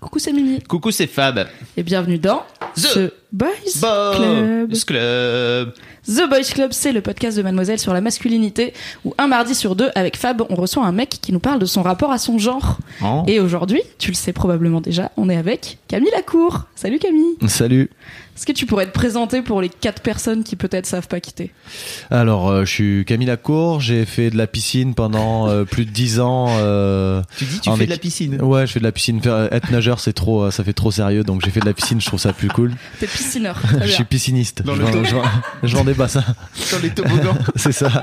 Coucou, c'est Mimi. Coucou, c'est Fab. Et bienvenue dans The Boys Club. Boys Club. The Boys Club, c'est le podcast de Mademoiselle sur la masculinité où un mardi sur deux, avec Fab, on reçoit un mec qui nous parle de son rapport à son genre. Oh. Et aujourd'hui, tu le sais probablement déjà, on est avec Camille Lacour. Salut Camille. Salut. Est-ce que tu pourrais te présenter pour les quatre personnes qui peut-être savent pas quitter? Alors, euh, je suis Camille Lacour, j'ai fait de la piscine pendant euh, plus de 10 ans. euh, Tu dis, tu fais de la piscine. Ouais, je fais de la piscine. Faire- Être nageur, c'est trop, ça fait trop sérieux, donc j'ai fait de la piscine, je trouve ça plus cool. T'es piscineur. Très Je suis pisciniste. Dans je, vends, je, vends, je vends des bassins, Dans les toboggans. c'est ça.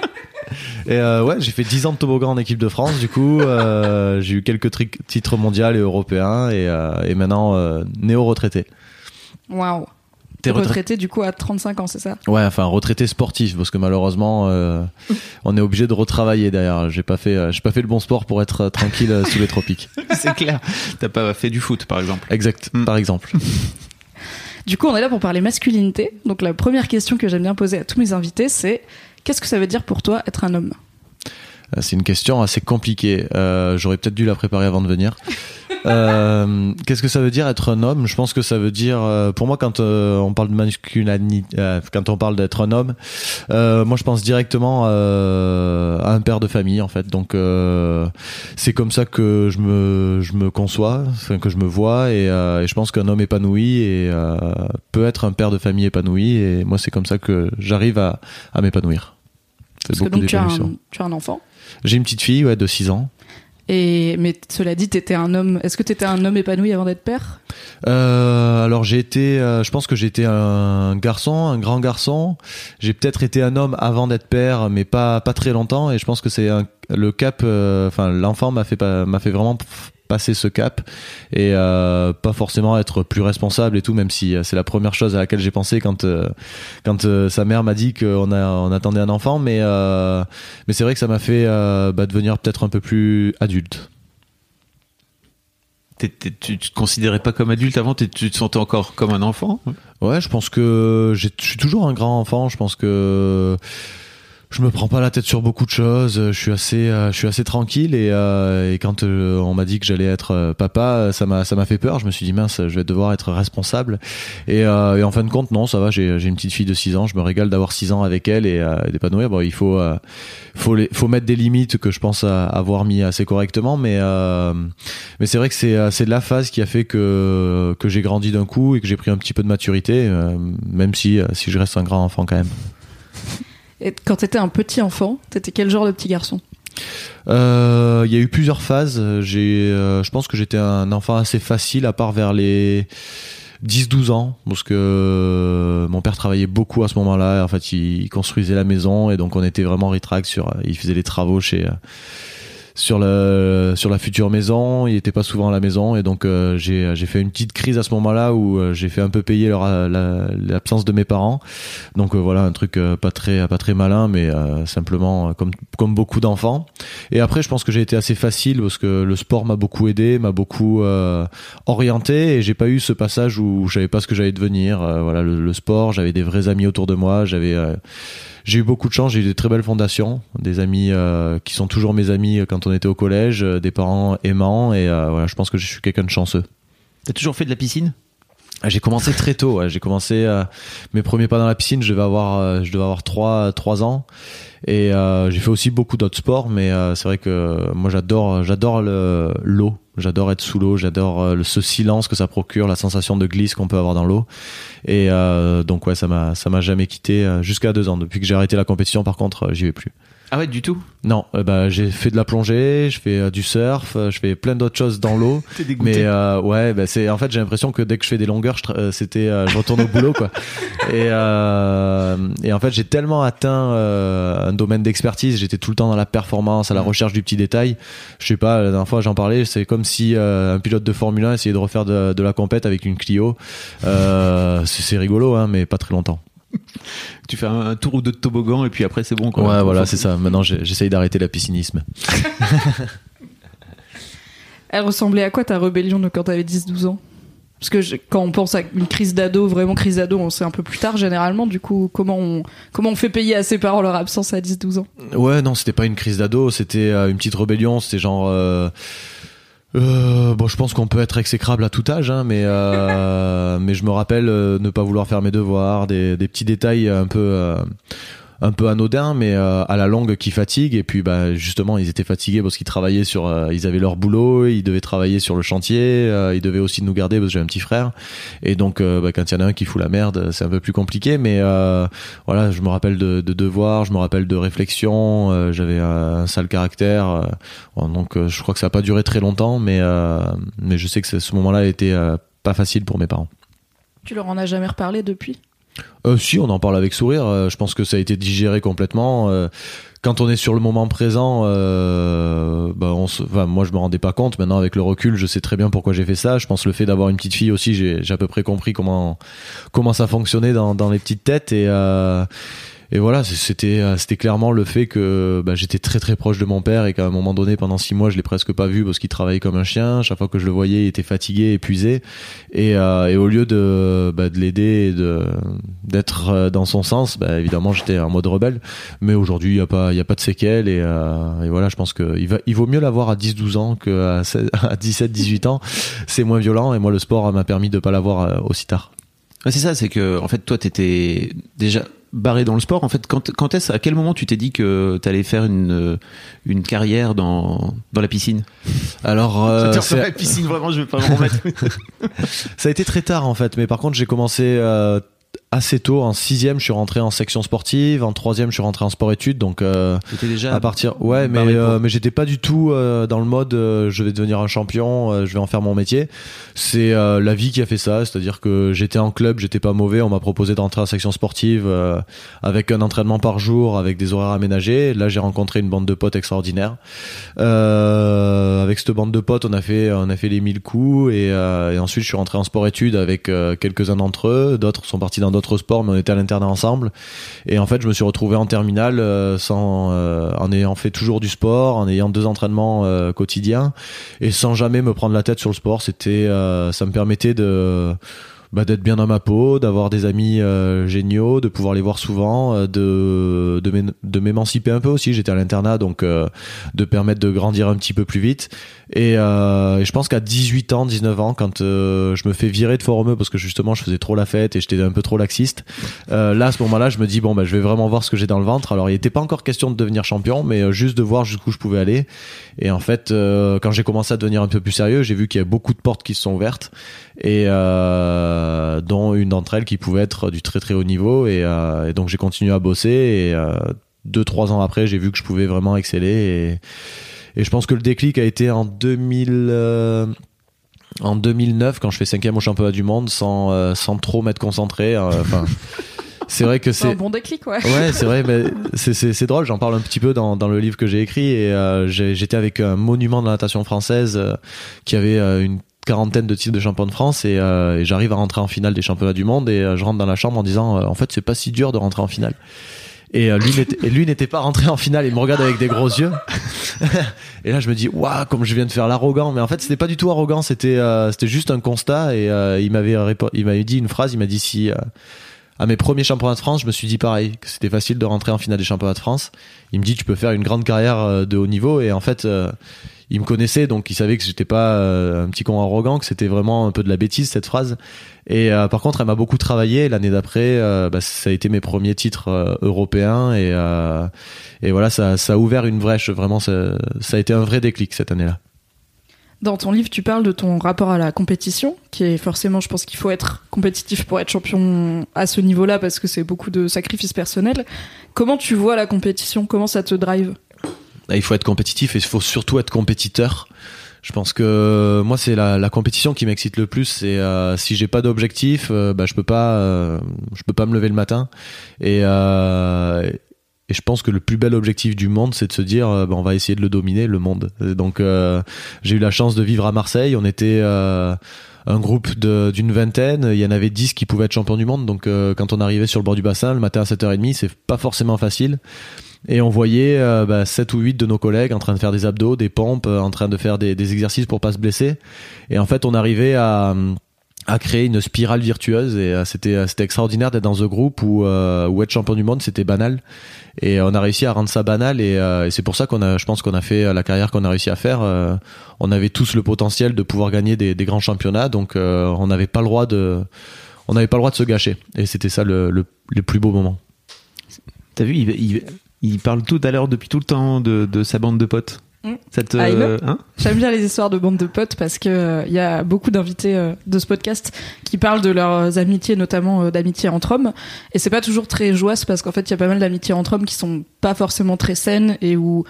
Et euh, ouais, j'ai fait 10 ans de toboggan en équipe de France, du coup. euh, j'ai eu quelques tri- titres mondiaux et européens, et, euh, et maintenant euh, néo-retraité. Waouh. T'es retraité retraité du coup à 35 ans, c'est ça? Ouais, enfin retraité sportif parce que malheureusement euh, on est obligé de retravailler derrière. J'ai pas fait euh, j'ai pas fait le bon sport pour être euh, tranquille euh, sous les tropiques. c'est clair. T'as pas fait du foot, par exemple. Exact, Mm. par exemple. Du coup, on est là pour parler masculinité. Donc la première question que j'aime bien poser à tous mes invités, c'est qu'est-ce que ça veut dire pour toi être un homme? C'est une question assez compliquée. Euh, J'aurais peut-être dû la préparer avant de venir. Euh, Qu'est-ce que ça veut dire être un homme? Je pense que ça veut dire, euh, pour moi, quand euh, on parle de masculinité, euh, quand on parle d'être un homme, euh, moi je pense directement euh, à un père de famille en fait. Donc euh, c'est comme ça que je me je me conçois, que je me vois, et, euh, et je pense qu'un homme épanoui et euh, peut être un père de famille épanoui. Et moi c'est comme ça que j'arrive à, à m'épanouir. C'est Parce que beaucoup donc tu as, un, tu as un enfant? J'ai une petite fille, ouais, de 6 ans. Et mais cela dit, t'étais un homme. Est-ce que t'étais un homme épanoui avant d'être père? Euh, alors j'ai été, euh, je pense que été un garçon, un grand garçon. J'ai peut-être été un homme avant d'être père, mais pas pas très longtemps. Et je pense que c'est le cap. euh, Enfin, l'enfant m'a fait m'a fait vraiment passer ce cap et euh, pas forcément être plus responsable et tout. Même si euh, c'est la première chose à laquelle j'ai pensé quand euh, quand euh, sa mère m'a dit qu'on a on attendait un enfant. Mais mais c'est vrai que ça m'a fait bah, devenir peut-être un peu plus adulte. T'es- t'es- tu tu te considérais pas comme adulte avant, tu te sentais encore comme un enfant? Ouais, je pense que je suis toujours un grand enfant. Je pense que je me prends pas la tête sur beaucoup de choses. Je suis assez, euh, je suis assez tranquille et, euh, et quand euh, on m'a dit que j'allais être euh, papa, ça m'a, ça m'a fait peur. Je me suis dit mince, je vais devoir être responsable. Et, euh, et en fin de compte, non, ça va. J'ai, une petite fille de 6 ans. Je me régale d'avoir 6 ans avec elle et euh, d'épanouir. Bon, il faut, euh, faut, faut mettre des limites que je pense avoir mis assez correctement, mais euh, mais c'est vrai que c'est euh, c'est la phase qui a fait que que j'ai grandi d'un coup et que j'ai pris un petit peu de maturité, euh, même si euh, si je reste un grand enfant quand même. Et quand t'étais un petit enfant, t'étais quel genre de petit garçon? Euh, Il y a eu plusieurs phases. J'ai, euh, je pense que j'étais un enfant assez facile, à part vers les 10-12 ans, parce que euh, mon père travaillait beaucoup à ce moment-là. En fait, il, construisait la maison et donc on était vraiment ritrac sur. Il faisait les travaux chez. Euh, sur le sur la future maison, il était pas souvent à la maison et donc euh, j'ai j'ai fait une petite crise à ce moment-là où euh, j'ai fait un peu payer leur la- l'absence de mes parents. Donc euh, voilà un truc euh, pas très pas très malin mais euh, simplement euh, comme comme beaucoup d'enfants. Et après je pense que j'ai été assez facile parce que le sport m'a beaucoup aidé, m'a beaucoup euh, orienté et j'ai pas eu ce passage où je savais pas ce que j'allais devenir. Euh, voilà le, le sport, j'avais des vrais amis autour de moi, j'avais euh, j'ai eu beaucoup de chance, j'ai eu des très belles fondations, des amis euh, qui sont toujours mes amis quand on était au collège, euh, des parents aimants et euh, voilà, je pense que je suis quelqu'un de chanceux. T'as toujours fait de la piscine? Ah, J'ai commencé très tôt. ouais. J'ai commencé euh, mes premiers pas dans la piscine. Je devais avoir, euh, je devais avoir trois, trois ans. Et euh, j'ai fait aussi beaucoup d'autres sports, mais euh, c'est vrai que moi j'adore, j'adore le- l'eau. J'adore être sous l'eau. J'adore euh, ce silence que ça procure, la sensation de glisse qu'on peut avoir dans l'eau. Et euh, donc ouais, ça m'a, ça m'a jamais quitté euh, jusqu'à deux ans. Depuis que j'ai arrêté la compétition, par contre, j'y vais plus. Ah ouais, du tout. Non, euh, bah, j'ai fait de la plongée, je fais euh, du surf, euh, je fais plein d'autres choses dans l'eau. T'es dégoûté. Mais ouais, bah, c'est en fait j'ai l'impression que dès que je fais des longueurs, je, c'était je retourne au boulot quoi. Et, euh, et en fait j'ai tellement atteint euh, un domaine d'expertise, j'étais tout le temps dans la performance, à la recherche du petit détail. Je sais pas, la dernière fois j'en parlais, c'est comme si euh, un pilote de Formule 1 essayait de refaire de, de la compète avec une Clio. Euh, c'est c'est rigolo hein, mais pas très longtemps. Tu fais un, un tour ou deux de toboggan et puis après c'est bon. Quoi. Ouais, voilà, c'est ça. Maintenant j'essaye d'arrêter la piscinisme. Elle ressemblait à quoi ta rébellion de quand t'avais 10-12 ans? Parce que je- quand on pense à une crise d'ado, vraiment crise d'ado, on sait un peu plus tard généralement. Du coup, comment on, comment on fait payer à ses parents leur absence à 10-12 ans? Ouais, non, c'était pas une crise d'ado, c'était euh, une petite rébellion, c'était genre. Euh, euh, bon, je pense qu'on peut être exécrable à tout âge, hein, mais euh, mais je me rappelle euh, ne pas vouloir faire mes devoirs, des, des petits détails un peu euh, un peu anodins, mais euh, à la longue qui fatiguent. Et puis, bah justement, ils étaient fatigués parce qu'ils travaillaient sur, euh, ils avaient leur boulot, ils devaient travailler sur le chantier, euh, ils devaient aussi nous garder parce que j'ai un petit frère. Et donc, bah, quand il y en a un qui fout la merde, c'est un peu plus compliqué, mais voilà, je me rappelle de, de devoirs, je me rappelle de réflexions, j'avais un, sale caractère, donc je crois que ça n'a pas duré très longtemps, mais mais je sais que ce moment-là a été pas facile pour mes parents. Tu leur en as jamais reparlé depuis? Euh, si, on en parle avec sourire. euh, je pense que ça a été digéré complètement. euh, quand on est sur le moment présent, euh, bah on se, moi je me rendais pas compte. Maintenant avec le recul, je sais très bien pourquoi j'ai fait ça. Je pense le fait d'avoir une petite fille aussi, j'ai à peu près compris comment comment ça fonctionnait dans, dans les petites têtes et et voilà, c'était euh, c'était clairement le fait que bah, j'étais très très proche de mon père et qu'à un moment donné, pendant six mois, je l'ai presque pas vu parce qu'il travaillait comme un chien. Chaque fois que je le voyais, il était fatigué, épuisé. Et, euh, et au lieu de, bah, de l'aider et de d'être euh, dans son sens, bah, évidemment, j'étais en mode rebelle. Mais aujourd'hui, il y a pas il y a pas de séquelles et, euh, et voilà, je pense que il va il vaut mieux l'avoir à 10-12 ans que à 16 à 17-18 ans. C'est moins violent et moi, le sport m'a permis de pas l'avoir euh, aussi tard. Ouais, c'est ça, c'est que en fait toi t'étais déjà barré dans le sport. En fait, quand, quand est-ce, à quel moment tu t'es dit que t'allais faire une euh, une carrière dans dans la piscine? Alors, euh, c'est- la piscine, vraiment, je vais pas me remettre. Ça a été très tard en fait, mais par contre j'ai commencé euh, assez tôt. En sixième, je suis rentré en section sportive. En troisième, je suis rentré en sport-études. Donc euh, déjà à partir, ouais, mais euh, mais j'étais pas du tout euh, dans le mode euh, je vais devenir un champion, euh, je vais en faire mon métier. C'est euh, la vie qui a fait ça, c'est-à-dire que j'étais en club, j'étais pas mauvais. On m'a proposé d'entrer en section sportive euh, avec un entraînement par jour, avec des horaires aménagés. Là, j'ai rencontré une bande de potes extraordinaires. Euh, avec cette bande de potes, on a fait on a fait les 1000 coups et, euh, et ensuite je suis rentré en sport-études avec euh, quelques-uns d'entre eux. D'autres sont partis dans d'autres sports, mais on était à l'internat ensemble. Et en fait, je me suis retrouvé en terminale euh, sans, euh, en ayant fait toujours du sport, en ayant deux entraînements euh, quotidiens et sans jamais me prendre la tête sur le sport. C'était, ça me permettait de bah, d'être bien dans ma peau, d'avoir des amis euh, géniaux, de pouvoir les voir souvent, euh, de de m'é- de m'émanciper un peu aussi. J'étais à l'internat, donc euh, de permettre de grandir un petit peu plus vite. Et, euh, et je pense qu'à 18 ans, 19 ans, quand euh, je me fais virer de Foromeux parce que justement je faisais trop la fête et j'étais un peu trop laxiste, euh, là à ce moment-là, je me dis bon bah je vais vraiment voir ce que j'ai dans le ventre. Alors il n'était pas encore question de devenir champion, mais juste de voir jusqu'où je pouvais aller. Et en fait, quand j'ai commencé à devenir un peu plus sérieux, j'ai vu qu'il y avait beaucoup de portes qui se sont ouvertes et euh, dont une d'entre elles qui pouvait être du très très haut niveau. Et, euh, et donc j'ai continué à bosser et euh, deux trois ans après, j'ai vu que je pouvais vraiment exceller et, et je pense que le déclic a été en 2000. euh, en 2009, quand je fais cinquième au championnat du monde, sans, sans trop m'être concentré. Enfin, c'est vrai que C'est un bon déclic, ouais. Ouais, c'est vrai, mais c'est- c'est c'est drôle. J'en parle un petit peu dans, dans le livre que j'ai écrit et euh, j'étais avec un monument de la natation française euh, qui avait euh, une quarantaine de titres de champion de France et, euh, et j'arrive à rentrer en finale des championnats du monde et euh, je rentre dans la chambre en disant euh, en fait c'est pas si dur de rentrer en finale. Et lui n'était- pas rentré en finale. Il me regarde avec des gros yeux. et là, je me dis, waouh, comme je viens de faire l'arrogant. Mais en fait, c'était pas du tout arrogant. C'était, c'était juste un constat. Et il m'avait, il m'avait dit une phrase. Il m'a dit si à mes premiers championnats de France, je me suis dit pareil, que c'était facile de rentrer en finale des championnats de France. Il me dit, tu peux faire une grande carrière de haut niveau. Et en fait, il me connaissait, donc il savait que j'étais pas euh, un petit con arrogant, que c'était vraiment un peu de la bêtise cette phrase. Et euh, par contre, elle m'a beaucoup travaillé. L'année d'après, euh, bah, ça a été mes premiers titres européens et et voilà, ça, a ouvert une brèche. Vraiment, ça, ça a été un vrai déclic cette année-là. Dans ton livre, tu parles de ton rapport à la compétition, qui est forcément, je pense qu'il faut être compétitif pour être champion à ce niveau-là, parce que c'est beaucoup de sacrifices personnels. Comment tu vois la compétition? Comment ça te drive? Il faut être compétitif et il faut surtout être compétiteur. Je pense que moi c'est la, la compétition qui m'excite le plus. C'est euh, si j'ai pas d'objectif, euh, bah, je peux pas, euh, je peux pas me lever le matin. Et, euh, et je pense que le plus bel objectif du monde, c'est de se dire, euh, bah, on va essayer de le dominer, le monde. Et donc euh, j'ai eu la chance de vivre à Marseille. On était euh, un groupe d'une vingtaine. Il y en avait 10 qui pouvaient être champions du monde. Donc euh, quand on arrivait sur le bord du bassin le matin à 7h30, c'est pas forcément facile. Et on voyait euh, bah, 7 ou 8 de nos collègues en train de faire des abdos, des pompes, euh, en train de faire des, exercices pour pas se blesser. Et en fait, on arrivait à, à créer une spirale virtueuse et euh, c'était euh, c'était extraordinaire d'être dans ce groupe où, où être champion du monde c'était banal. Et on a réussi à rendre ça banal et, c'est pour ça qu'on a je pense qu'on a fait la carrière qu'on a réussi à faire on avait tous le potentiel de pouvoir gagner des, grands championnats donc on n'avait pas le droit de on n'avait pas le droit de se gâcher. Et c'était ça le, le, plus beau moment. T'as vu, il, il parle tout à l'heure depuis tout le temps de, de sa bande de potes. Mm. Ah, veut hein J'aime bien les histoires de bande de potes parce que euh, il y a beaucoup d'invités euh, de ce podcast qui parlent de leurs amitiés, notamment euh, d'amitié entre hommes. Et c'est pas toujours très joyeux parce qu'en fait, il y a pas mal d'amitiés entre hommes qui sont pas forcément très saines et où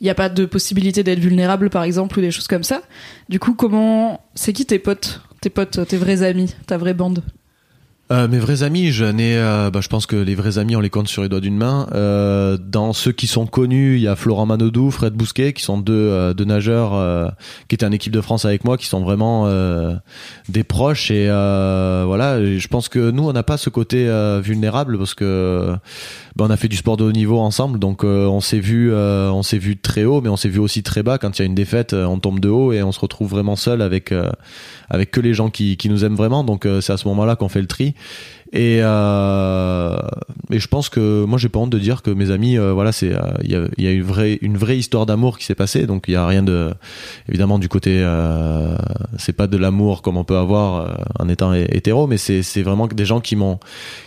il n'y a pas de possibilité d'être vulnérable, par exemple, ou des choses comme ça. Du coup, comment c'est qui tes potes, tes potes, tes vrais amis, ta vraie bande? Euh, mes vrais amis, j'en ai, euh, bah, je pense que les vrais amis, on les compte sur les doigts d'une main. Euh, dans ceux qui sont connus, il y a Florent Manodou, Fred Bousquet, qui sont deux, euh, deux nageurs euh, qui étaient en équipe de France avec moi, qui sont vraiment euh, des proches. Et voilà, je pense que nous, on n'a pas ce côté vulnérable parce que bah, on a fait du sport de haut niveau ensemble, donc on s'est vu, on s'est vu très haut, mais on s'est vu aussi très bas. Quand il y a une défaite, on tombe de haut et on se retrouve vraiment seul avec avec que les gens qui, qui nous aiment vraiment. Donc c'est à ce moment-là qu'on fait le tri. Et, euh, et je pense que moi j'ai pas honte de dire que mes amis, euh, voilà, c'est euh, il y a, il y a une vraie une vraie histoire d'amour qui s'est passée. Donc il y a rien de évidemment du côté, euh, c'est pas de l'amour comme on peut avoir euh, en étant hé- hétéro, mais c'est vraiment des gens qui m'ont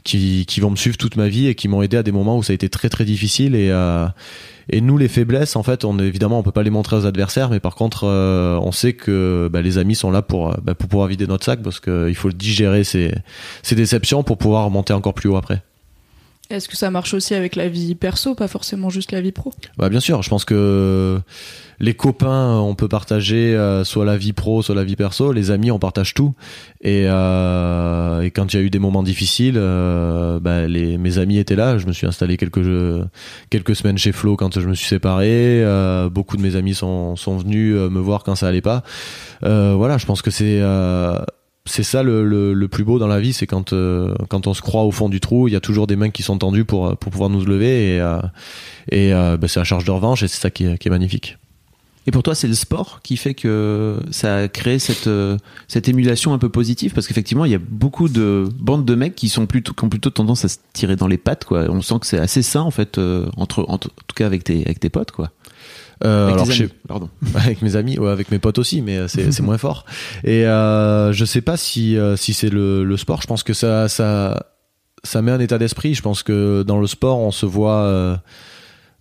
qui qui vont me suivre toute ma vie et qui m'ont aidé à des moments où ça a été très très difficile et euh, et nous, les faiblesses, en fait, on évidemment, on peut pas les montrer aux adversaires, mais par contre, euh, on sait que bah, les amis sont là pour euh, bah, pour pouvoir vider notre sac, parce qu'il faut digérer ces ces déceptions pour pouvoir monter encore plus haut après. Est-ce que ça marche aussi avec la vie perso, pas forcément juste la vie pro? Bah bien sûr, je pense que les copains, on peut partager euh, soit la vie pro, soit la vie perso. Les amis, on partage tout. Et, euh, et quand il y a eu des moments difficiles, euh, bah, les, mes amis étaient là. Je me suis installé quelques quelques semaines chez Flo quand je me suis séparé. Euh, beaucoup de mes amis sont sont venus euh, me voir quand ça allait pas. Euh, voilà, je pense que c'est euh, c'est ça le, le, plus beau dans la vie, c'est quand euh, quand on se croit au fond du trou, il y a toujours des mains qui sont tendues pour pour pouvoir nous lever et euh, et euh, bah, c'est la charge de revanche et c'est ça qui est, magnifique. Et pour toi, c'est le sport qui fait que ça a créé cette, cette émulation un peu positive? Parce qu'effectivement, il y a beaucoup de bandes de mecs qui, sont plutôt, qui ont plutôt tendance à se tirer dans les pattes. Quoi. On sent que c'est assez sain, en fait, entre, en, tout cas avec tes, avec tes potes. Quoi. Euh, Avec alors amis, pardon. avec mes amis, ouais, avec mes potes aussi, mais euh, c'est moins fort. Et euh, je sais pas si euh, si c'est le, le sport. Je pense que ça ça ça met un état d'esprit. Je pense que dans le sport, on se voit, euh,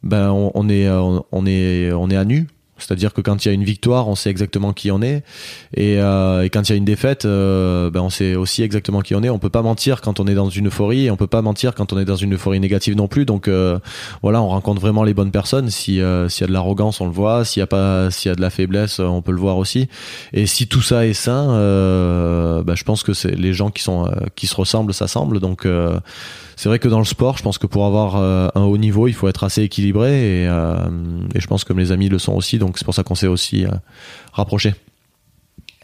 ben on, on est euh, on est on est à nu. C'est-à-dire que quand il y a une victoire, on sait exactement qui on est, et, euh, et quand il y a une défaite, euh, ben on sait aussi exactement qui on est. On peut pas mentir quand on est dans une euphorie, et on peut pas mentir quand on est dans une euphorie négative non plus. Donc euh, voilà, on rencontre vraiment les bonnes personnes. Si euh, s'il y a de l'arrogance, on le voit. S'il y a pas, s'il y a de la faiblesse, on peut le voir aussi. Et si tout ça est sain, euh, bah, je pense que c'est les gens qui sont euh, qui se ressemblent s'assemblent. Donc euh, c'est vrai que dans le sport, je pense que pour avoir euh, un haut niveau, il faut être assez équilibré. Et, euh, et je pense que mes amis le sont aussi. Donc c'est pour ça qu'on s'est aussi euh, rapprochés.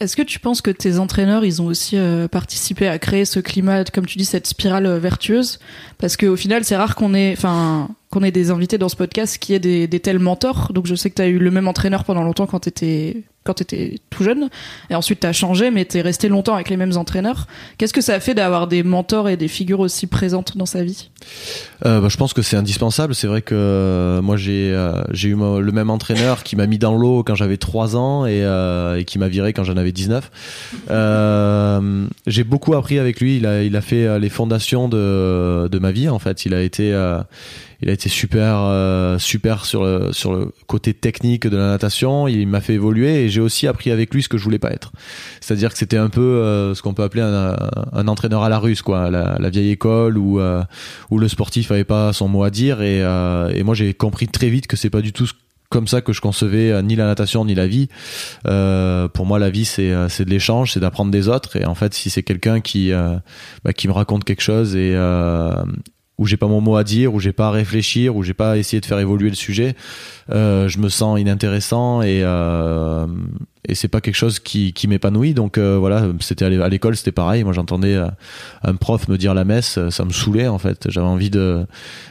Est-ce que tu penses que tes entraîneurs, ils ont aussi euh, participé à créer ce climat, comme tu dis, cette spirale euh, vertueuse? Parce qu'au final, c'est rare qu'on ait, enfin, qu'on ait des invités dans ce podcast qui aient des, des tels mentors. Donc je sais que tu as eu le même entraîneur pendant longtemps quand t'étais quand t'étais tout jeune, et ensuite t'as changé, mais t'es resté longtemps avec les mêmes entraîneurs. Qu'est-ce que ça a fait d'avoir des mentors et des figures aussi présentes dans sa vie? Euh, bah, je pense que c'est indispensable. C'est vrai que euh, moi j'ai euh, eu le même entraîneur qui m'a mis dans l'eau quand j'avais 3 ans et, euh, et qui m'a viré quand j'en avais 19. Euh, j'ai beaucoup appris avec lui. Il a il a fait les fondations de de ma vie en fait. Il a été il a été super super sur le sur le côté technique de la natation. Il m'a fait évoluer j'ai aussi appris avec lui ce que je voulais pas être. C'est-à-dire que c'était un peu euh, ce qu'on peut appeler un, entraîneur à la russe, quoi, la, vieille école où euh, où le sportif avait pas son mot à dire et, euh, et moi j'ai compris très vite que c'est pas du tout comme ça que je concevais ni la natation ni la vie. Euh, pour moi, la vie c'est de l'échange, c'est d'apprendre des autres. Et en fait, si c'est quelqu'un qui bah, qui me raconte quelque chose et où j'ai pas mon mot à dire, où j'ai pas à réfléchir, où j'ai pas à essayer de faire évoluer le sujet, euh, je me sens inintéressant et euh, et c'est pas quelque chose qui, qui m'épanouit. Donc euh, voilà, c'était à l'école, c'était pareil. Moi, j'entendais euh, un prof me dire la messe, ça me saoulait en fait. J'avais envie de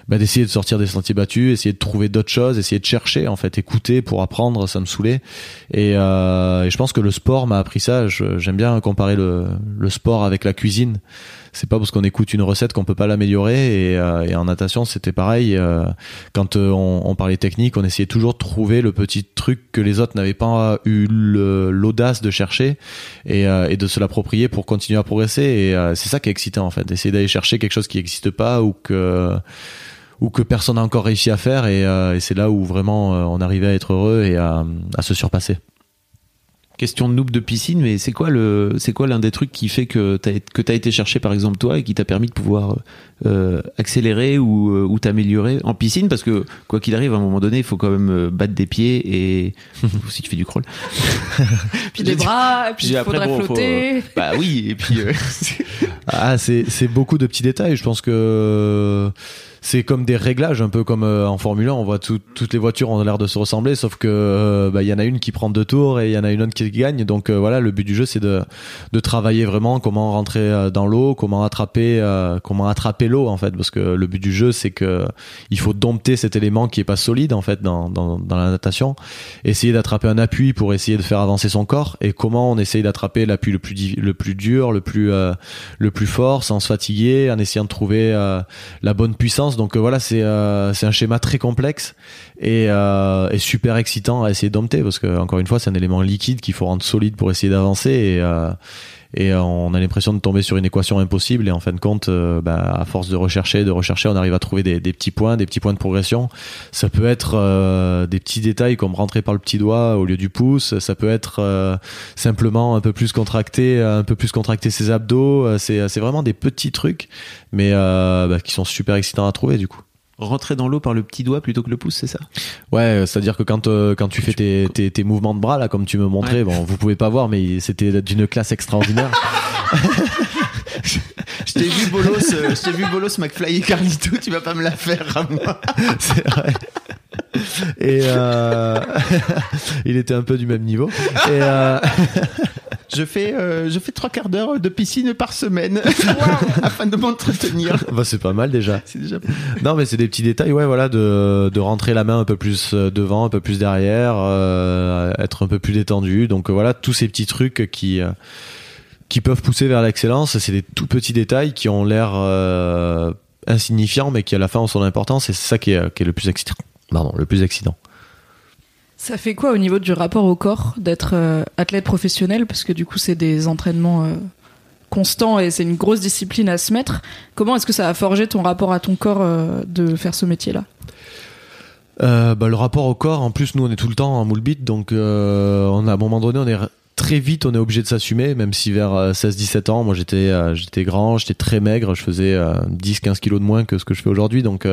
bah, d'essayer de sortir des sentiers battus, essayer de trouver d'autres choses, essayer de chercher en fait, écouter pour apprendre. Ça me saoulait. Et, je pense que le sport m'a appris ça. J'aime bien comparer le, le sport avec la cuisine c'est pas parce qu'on écoute une recette qu'on peut pas l'améliorer. Et, en natation, c'était pareil. Quand on, on, parlait technique, on essayait toujours de trouver le petit truc que les autres n'avaient pas eu l'audace de chercher et, et de se l'approprier pour continuer à progresser. Et c'est ça qui est excitant en fait, d'essayer d'aller chercher quelque chose qui n'existe pas ou que ou que personne n'a encore réussi à faire. Et, et c'est là où vraiment on arrivait à être heureux et à se surpasser question de noob de piscine, mais c'est quoi le, c'est quoi l'un des trucs qui fait que t'as, que t'as été cherché par exemple toi et qui t'a permis de pouvoir euh, accélérer ou, euh, ou t'améliorer en piscine? Parce que quoi qu'il arrive à un moment donné il faut quand même euh, battre des pieds et si tu fais du crawl. Puis des bras puis, il faudrait flotter. bah oui et puis ah c'est c'est beaucoup de petits détails. Je pense que c'est comme des réglages, un peu comme euh, en Formule 1. On voit toutes les voitures ont l'air de se ressembler, sauf que euh, bah, il y en a une qui prend deux tours et il y en a une autre qui gagne. Donc euh, voilà, le but du jeu, c'est de, de travailler vraiment comment rentrer dans l'eau, comment attraper, comment attraper l'eau en fait, parce que le but du jeu, c'est que il faut dompter cet élément qui est pas solide en fait dans, dans, dans la natation, essayer d'attraper un appui pour essayer de faire avancer son corps et comment on essaye d'attraper l'appui le plus le plus dur, le plus le plus fort, sans se fatiguer, en essayant de trouver la bonne puissance donc euh, voilà, c'est euh, c'est un schéma très complexe et, euh, super excitant à essayer de parce que encore une fois, c'est un élément liquide qu'il faut rendre solide pour essayer d'avancer et on a l'impression de tomber sur une équation impossible. Et en fin de compte bah, à force de rechercher de rechercher on arrive à trouver des, petits points des petits points de progression. Ça peut être des petits détails comme rentrer par le petit doigt au lieu du pouce. Ça peut être simplement un peu plus contracté un peu plus contracter ses abdos. C'est vraiment des petits trucs mais euh, bah, qui sont super excitants à trouver du coup rentrer dans l'eau par le petit doigt plutôt que le pouce, c'est ça? Ouais, c'est-à-dire que quand euh, quand tu fais tes, tes, tes, mouvements de bras là, comme tu me montrais, bon, vous pouvez pas voir, mais c'était d'une classe extraordinaire. je t'ai vu bolos, euh, je t'ai vu bolos McFly et Carlito, tu vas pas me la faire à moi. c'est vrai. Et euh... il était un peu du même niveau. Et euh... Je fais, euh, je fais trois quarts d'heure de piscine par semaine afin de m'entretenir. Bah, c'est pas mal déjà. C'est déjà. Non, mais c'est des petits détails, ouais, voilà, de, de rentrer la main un peu plus euh, devant, un peu plus derrière, euh, être un peu plus détendu. Donc voilà, tous ces petits trucs qui qui peuvent pousser vers l'excellence. C'est des tout petits détails qui ont l'air insignifiants, mais qui à la fin ont son importance. Et c'est ça qui est, qui est le plus excitant. Pardon, le plus excitant. Ça fait quoi au niveau du rapport au corps d'être euh, athlète professionnel? Parce que du coup, c'est des entraînements euh, constants et c'est une grosse discipline à se mettre. Comment est-ce que ça a forgé ton rapport à ton corps euh, de faire ce métier-là? Bah, le rapport au corps, en plus nous on est tout le temps en moule bit, donc on a, à un moment donné on est très vite on est obligé de s'assumer même si vers 16-17 euh, ans moi j'étais euh, j'étais grand j'étais très maigre je faisais 10-15 euh, kilos de moins que ce que je fais aujourd'hui. Donc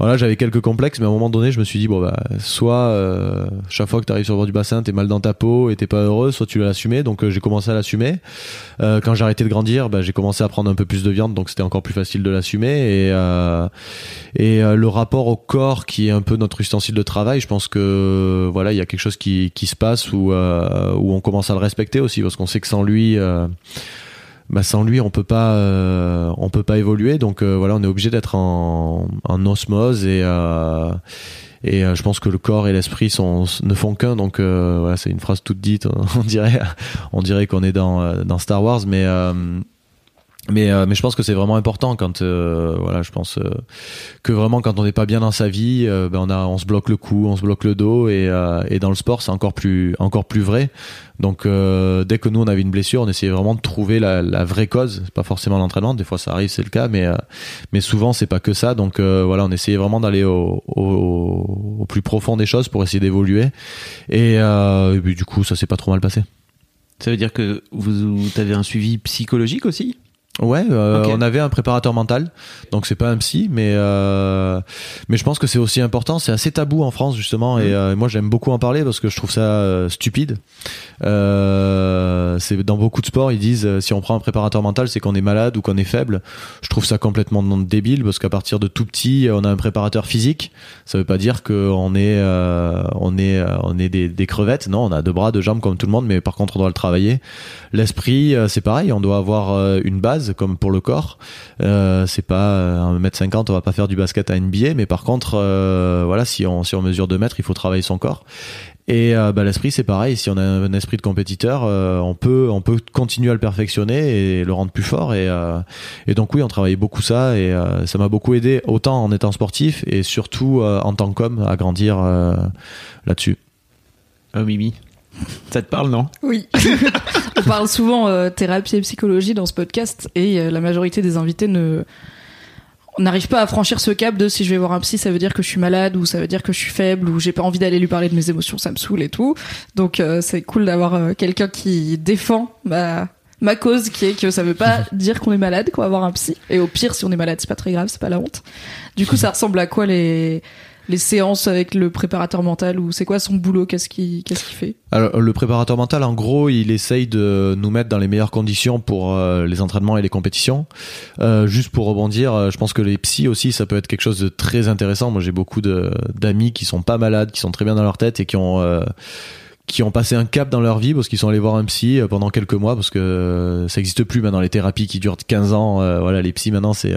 voilà j'avais quelques complexes mais à un moment donné je me suis dit bon bah soit chaque fois que tu arrives sur le bord du bassin t'es mal dans ta peau et t'es pas heureux soit tu l'as assumé donc j'ai commencé à l'assumer. Quand j'ai arrêté de grandir bah, j'ai commencé à prendre un peu plus de viande donc c'était encore plus facile de l'assumer. Et et le rapport au corps qui est un peu notre ustensile de travail je pense que voilà il y a quelque chose qui, qui se passe où où on commence à le respecter aussi parce qu'on sait que sans lui euh, bah sans lui on peut pas euh, on peut pas évoluer. Donc euh, voilà on est obligé d'être en, en, osmose et et je pense que le corps et l'esprit ne font qu'un. Donc voilà c'est une phrase toute dite on dirait on dirait qu'on est dans dans Star Wars. Mais mais euh, mais je pense que c'est vraiment important quand euh, voilà je pense euh, que vraiment quand on n'est pas bien dans sa vie euh, ben on a on se bloque le cou on se bloque le dos et euh, et dans le sport c'est encore plus encore plus vrai. Donc euh, dès que nous on avait une blessure on essayait vraiment de trouver la, la vraie cause. C'est pas forcément l'entraînement des fois ça arrive c'est le cas mais mais souvent c'est pas que ça. Donc voilà on essayait vraiment d'aller au, au, au plus profond des choses pour essayer d'évoluer. Et, et puis du coup ça s'est pas trop mal passé. Ça veut dire que vous, vous avez un suivi psychologique aussi? Ouais, euh, on avait un préparateur mental, donc c'est pas un psy, mais euh, mais je pense que c'est aussi important. C'est assez tabou en France justement, et euh, moi j'aime beaucoup en parler parce que je trouve ça euh, stupide. Euh, c'est dans beaucoup de sports ils disent euh, si on prend un préparateur mental, c'est qu'on est malade ou qu'on est faible. Je trouve ça complètement débile parce qu'à partir de tout petit, on a un préparateur physique. Ça veut pas dire qu'on est euh, on est on est des, des crevettes. Non, on a deux bras, deux jambes comme tout le monde, mais par contre on doit le travailler. L'esprit, euh, c'est pareil, on doit avoir une base comme pour le corps. Euh, c'est pas euh, 1m50, on va pas faire du basket à NBA, mais par contre, euh, voilà, si on, si on mesure 2 mètres, il faut travailler son corps. Et euh, bah, l'esprit, c'est pareil. Si on a un esprit de compétiteur, euh, on peut on peut continuer à le perfectionner et le rendre plus fort. Et, euh, donc oui, on travaillait beaucoup ça et euh, ça m'a beaucoup aidé autant en étant sportif et surtout euh, en tant qu'homme à grandir euh, là-dessus. Oh Mimi, ça te parle non? Oui. On parle souvent euh, thérapie et psychologie dans ce podcast et euh, la majorité des invités ne n'arrive pas à franchir ce cap de si je vais voir un psy, ça veut dire que je suis malade ou ça veut dire que je suis faible ou j'ai pas envie d'aller lui parler de mes émotions, ça me saoule et tout. Donc euh, c'est cool d'avoir quelqu'un qui défend ma ma cause qui est que ça veut pas dire qu'on est malade quoi avoir un psy et au pire si on est malade c'est pas très grave c'est pas la honte du coup ça ressemble à quoi les les séances avec le préparateur mental ou c'est quoi son boulot qu'est-ce qu'il fait? Alors, le préparateur mental, en gros, il essaye de nous mettre dans les meilleures conditions pour euh, les entraînements et les compétitions. Euh, juste pour rebondir, euh, je pense que les psys aussi, ça peut être quelque chose de très intéressant. Moi, j'ai beaucoup d'amis qui sont pas malades, qui sont très bien dans leur tête et qui ont qui ont passé un cap dans leur vie parce qu'ils sont allés voir un psy pendant quelques mois parce que ça existe plus maintenant les thérapies qui durent 15 ans voilà les psys maintenant c'est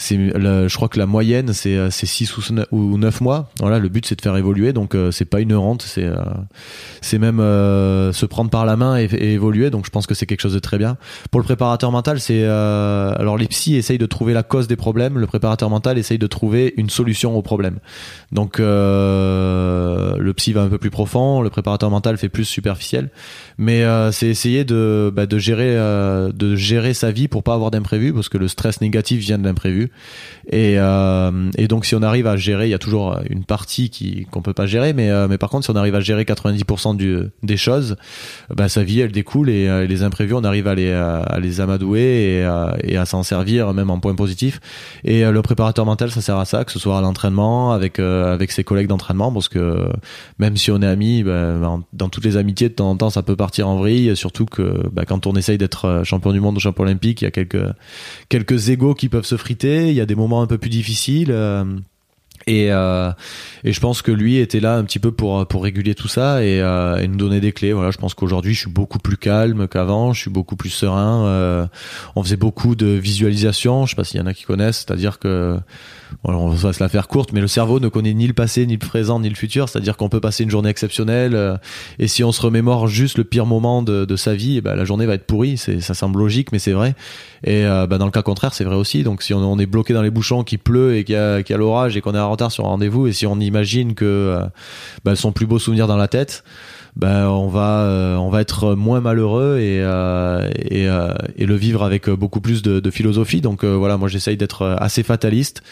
c'est je crois que la moyenne c'est euh, c'est 6 ou 9 ou 9 mois. Voilà le but c'est de faire évoluer. Donc euh, c'est pas une rente c'est euh, c'est même euh, se prendre par la main et, évoluer. Donc je pense que c'est quelque chose de très bien. Pour le préparateur mental c'est euh, alors les psys essayent de trouver la cause des problèmes. Le préparateur mental essaye de trouver une solution au problème. Donc euh, le psy va un peu plus profond. Le préparateur mental fait plus superficiel. Mais euh, c'est essayer de bah, de gérer euh, de gérer sa vie pour pas avoir d'imprévu parce que le stress négatif vient de l'imprévu et euh, et donc si on arrive à gérer il y a toujours une partie qui qu'on peut pas gérer mais euh, mais par contre si on arrive à gérer 90% du des choses bah sa vie elle découle et euh, les imprévus on arrive à les à les amadouer et, à- et s'en servir même en point positif. Et le préparateur mental ça sert à ça que ce soit à l'entraînement avec avec ses collègues d'entraînement parce que même si on est amis bah, dans- toutes les amitiés de temps en temps ça peut partir en vrille surtout que bah, quand on essaye d'être champion du monde ou champion olympique il y a quelques quelques égos qui peuvent se friter il y a des moments un peu plus difficiles euh, et, euh, et je pense que lui était là un petit peu pour pour réguler tout ça et, euh, et nous donner des clés. Voilà, je pense qu'aujourd'hui je suis beaucoup plus calme qu'avant, je suis beaucoup plus serein. on faisait beaucoup de visualisation. Je sais pas s'il y en a qui connaissent, c'est-à-dire que on va se la faire courte, mais le cerveau ne connaît ni le passé, ni le présent, ni le futur. C'est-à-dire qu'on peut passer une journée exceptionnelle euh, et si on se remémore juste le pire moment de, de sa vie, ben, la journée va être pourrie. Ça semble logique, mais c'est vrai. Et euh, bah, dans le cas contraire, c'est vrai aussi. Donc si on, est bloqué dans les bouchons, qu'il pleut et qu'il y a, y a l'orage et qu'on est en retard sur un rendez-vous, et si on imagine que bah, son plus beau souvenir dans la tête, on va euh, on va être moins malheureux et euh, et, et le vivre avec beaucoup plus de, de philosophie. Donc voilà, moi j'essaye d'être assez fataliste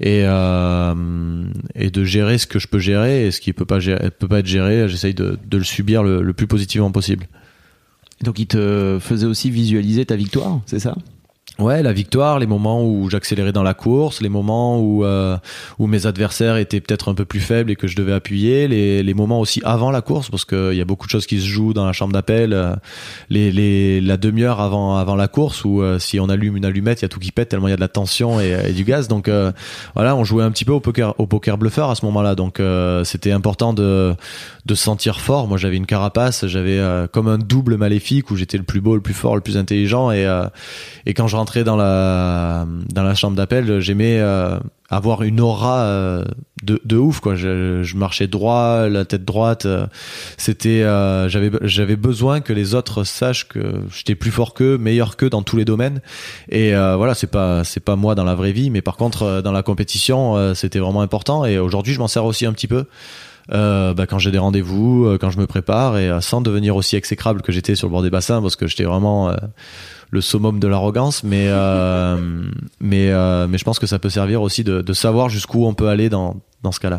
et euh, et de gérer ce que je peux gérer et ce qui peut peut pas être géré, j'essaye de, de le subir le, le plus positivement possible. Donc il te faisait aussi visualiser ta victoire, c'est ça? Ouais, la victoire, les moments où j'accélérais dans la course, les moments où euh, où mes adversaires étaient peut-être un peu plus faibles et que je devais appuyer, les, les moments aussi avant la course parce qu'il y a beaucoup de choses qui se jouent dans la chambre d'appel, euh, les, les la demi-heure avant avant la course où euh, si on allume une allumette, il y a tout qui pète tellement il y a de la tension et, et du gaz. Donc euh, voilà, on jouait un petit peu au poker au poker bluffeur à ce moment-là. Donc euh, c'était important de de se sentir fort. Moi, j'avais une carapace, j'avais comme un double maléfique où j'étais le plus beau, le plus fort, le plus intelligent et et quand je dans la dans la chambre d'appel, j'aimais euh, avoir une aura euh, de, de ouf quoi. Je, marchais droit, la tête droite. euh, C'était j'avais j'avais besoin que les autres sachent que j'étais plus fort qu'eux, meilleur qu'eux dans tous les domaines. Et voilà, c'est pas c'est pas moi dans la vraie vie, mais par contre dans la compétition, c'était vraiment important. Et aujourd'hui, je m'en sers aussi un petit peu. Euh, bah, quand j'ai des rendez-vous, euh, quand je me prépare, et euh, sans devenir aussi exécrable que j'étais sur le bord des bassins, parce que j'étais vraiment euh, le summum de l'arrogance, mais euh, mais mais je pense que ça peut servir aussi de, de savoir jusqu'où on peut aller dans dans ce cas-là.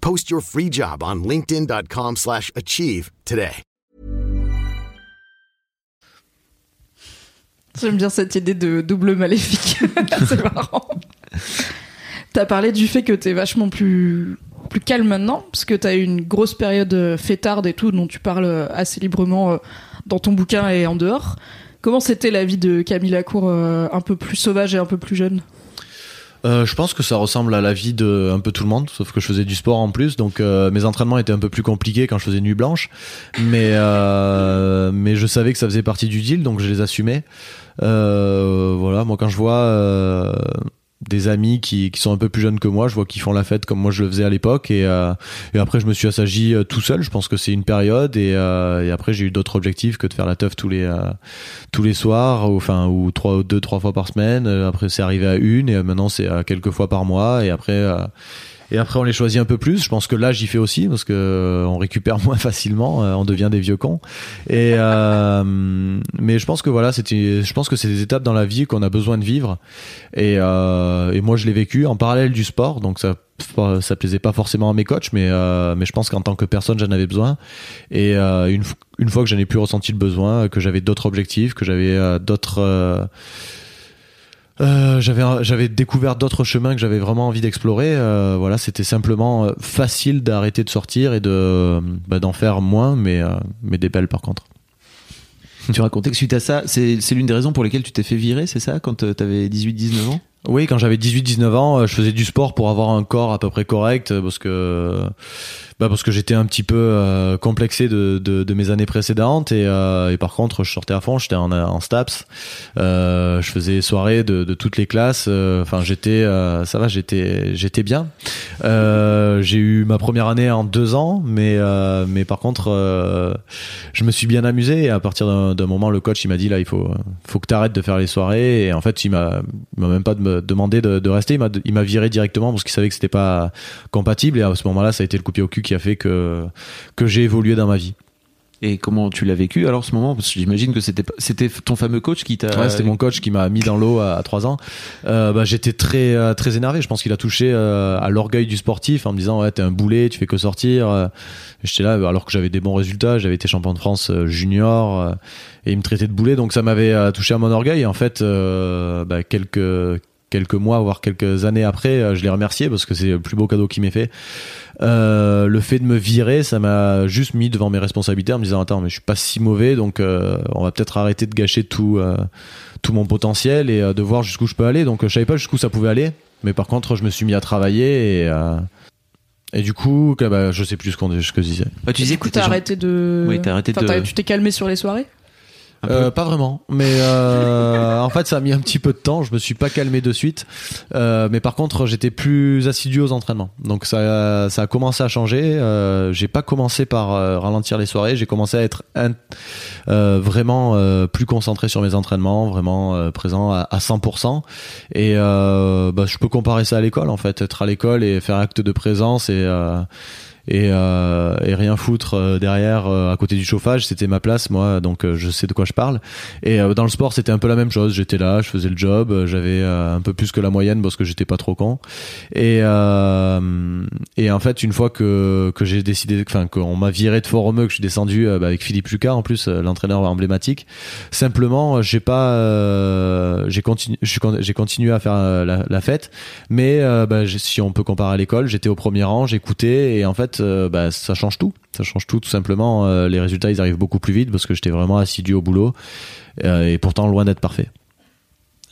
Post your free job on linkedin.com/achieve slash achieve today. J'aime bien cette idée de double maléfique. c'est marrant. T'as parlé du fait que t'es vachement plus plus calme maintenant, parce que t'as eu une grosse période euh, fêtarde et tout, dont tu parles euh, assez librement euh, dans ton bouquin et en dehors. Comment c'était la vie de Camille Lacour, un peu plus sauvage et un peu plus jeune? Euh, je pense que ça ressemble à la vie de un peu tout le monde, sauf que je faisais du sport en plus, donc euh, mes entraînements étaient un peu plus compliqués quand je faisais nuit blanche, mais euh, mais je savais que ça faisait partie du deal, donc je les assumais. Euh, voilà, moi quand je vois euh, des amis qui, qui sont un peu plus jeunes que moi, je vois qu'ils font la fête comme moi je le faisais à l'époque, et, euh, et après je me suis assagi euh, tout seul. Je pense que c'est une période, et, euh, et après j'ai eu d'autres objectifs que de faire la teuf tous les tous les soirs, ou, enfin ou trois, deux, trois fois par semaine. Après, c'est arrivé à une, et maintenant c'est à quelques fois par mois. Et après, et après, on les choisit un peu plus. Je pense que l'âge y fait aussi, parce que euh, on récupère moins facilement, euh, on devient des vieux cons. Et euh, mais je pense que voilà, c'était, je pense que c'est des étapes dans la vie qu'on a besoin de vivre. Et, euh, et moi, je l'ai vécu en parallèle du sport, donc ça ça plaisait pas forcément à mes coachs mais euh, mais je pense qu'en tant que personne j'en avais besoin et euh, une, une fois que j'en ai plus ressenti le besoin que j'avais d'autres objectifs que j'avais d'autres euh, euh, j'avais j'avais découvert d'autres chemins que j'avais vraiment envie d'explorer. Euh, voilà c'était simplement euh, facile d'arrêter de sortir et de bah, d'en faire moins mais euh, mais des belles par contre. Tu racontais que suite à ça, c'est l'une des raisons pour lesquelles tu t'es fait virer, c'est ça, quand euh, t'avais 18-19 ans? Oui, quand j'avais 18-19 ans, euh, je faisais du sport pour avoir un corps à peu près correct euh, parce que bah parce que j'étais un petit peu euh, complexé de, de, mes années précédentes et, euh, et par contre je sortais à fond, j'étais en, en STAPS, euh, je faisais soirée de, de toutes les classes, euh, enfin j'étais euh, ça va, j'étais j'étais bien. Euh, j'ai eu ma première année en deux ans, mais euh, mais par contre euh, je me suis bien amusé et à partir d'un moment le coach il m'a dit là il faut faut que tu arrêtes de faire les soirées et en fait il m'a même pas de me demander de, de rester il m'a viré directement parce qu'il savait que c'était pas compatible et à ce moment-là ça a été le coup pied au cul qui a fait que que j'ai évolué dans ma vie. Et comment tu l'as vécu alors ce moment? Parce que j'imagine que c'était c'était ton fameux coach qui t'a. Ouais, c'était mon coach qui m'a mis dans l'eau à, à 3 ans. Euh, bah, j'étais très euh, très énervé. Je pense qu'il a touché euh, à l'orgueil du sportif en me disant ouais t'es un boulet, tu fais que sortir. J'étais là alors que j'avais des bons résultats. J'avais été champion de France junior et il me traitait de boulet. Donc ça m'avait touché à mon orgueil. Et en fait, euh, bah, quelques quelques mois voire quelques années après, euh, je l'ai remercié parce que c'est le plus beau cadeau qu'il m'ait fait. Euh, le fait de me virer, ça m'a juste mis devant mes responsabilités en me disant attends mais je suis pas si mauvais donc euh, on va peut-être arrêter de gâcher tout euh, tout mon potentiel et euh, de voir jusqu'où je peux aller. Donc je savais pas jusqu'où ça pouvait aller, mais par contre je me suis mis à travailler et euh, et du coup bah, je sais plus ce qu'on ce que je disais. Ah, tu disais que t'as arrêté de. Oui, t'as arrêté Enfin, de- Tu t'es calmé sur les soirées? Euh, pas vraiment, mais euh, en fait ça a mis un petit peu de temps. Je me suis pas calmé de suite, Euh, mais par contre j'étais plus assidu aux entraînements. Donc ça, ça a commencé à changer. Euh, j'ai pas commencé par euh, ralentir les soirées. J'ai commencé à être in- euh, vraiment plus concentré sur mes entraînements, vraiment présent à, à 100%. Et bah, je peux comparer ça à l'école en fait, être à l'école et faire acte de présence et et, euh, et rien foutre euh, derrière euh, à côté du chauffage. C'était ma place moi donc euh, je sais de quoi je parle. Et dans le sport c'était un peu la même chose. J'étais là je faisais le job j'avais un peu plus que la moyenne parce que j'étais pas trop con. Et et en fait une fois que que j'ai décidé enfin qu'on m'a viré de Foromeux que je suis descendu bah, avec Philippe Lucas en plus l'entraîneur emblématique simplement j'ai pas j'ai continué j'ai continué à faire la, fête. Mais bah, si on peut comparer à l'école j'étais au premier rang j'écoutais et en fait euh, bah, ça change tout. Ça change tout tout simplement. Euh, les résultats ils arrivent beaucoup plus vite parce que j'étais vraiment assidu au boulot. Euh, et pourtant loin d'être parfait.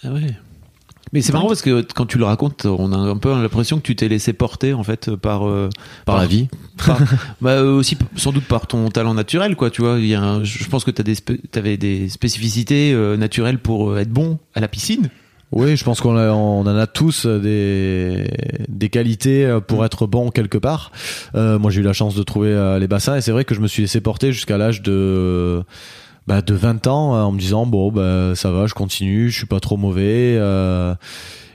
Ah ouais. Mais c'est marrant parce que quand tu le racontes, on a un peu l'impression que tu t'es laissé porter en fait par euh, par la vie. par- bah, aussi sans doute par ton talent naturel quoi tu vois. Il y a un- je pense que tu des t'avais des spécificités euh, naturelles pour être bon à la piscine Oui, je pense qu'on on en a tous des, des qualités euh, pour être bon quelque part. Euh, moi, j'ai eu la chance de trouver euh, les bassins et c'est vrai que je me suis laissé porter jusqu'à l'âge de bah, de 20 ans euh, en me disant bon bah ça va, je continue, je suis pas trop mauvais. euh,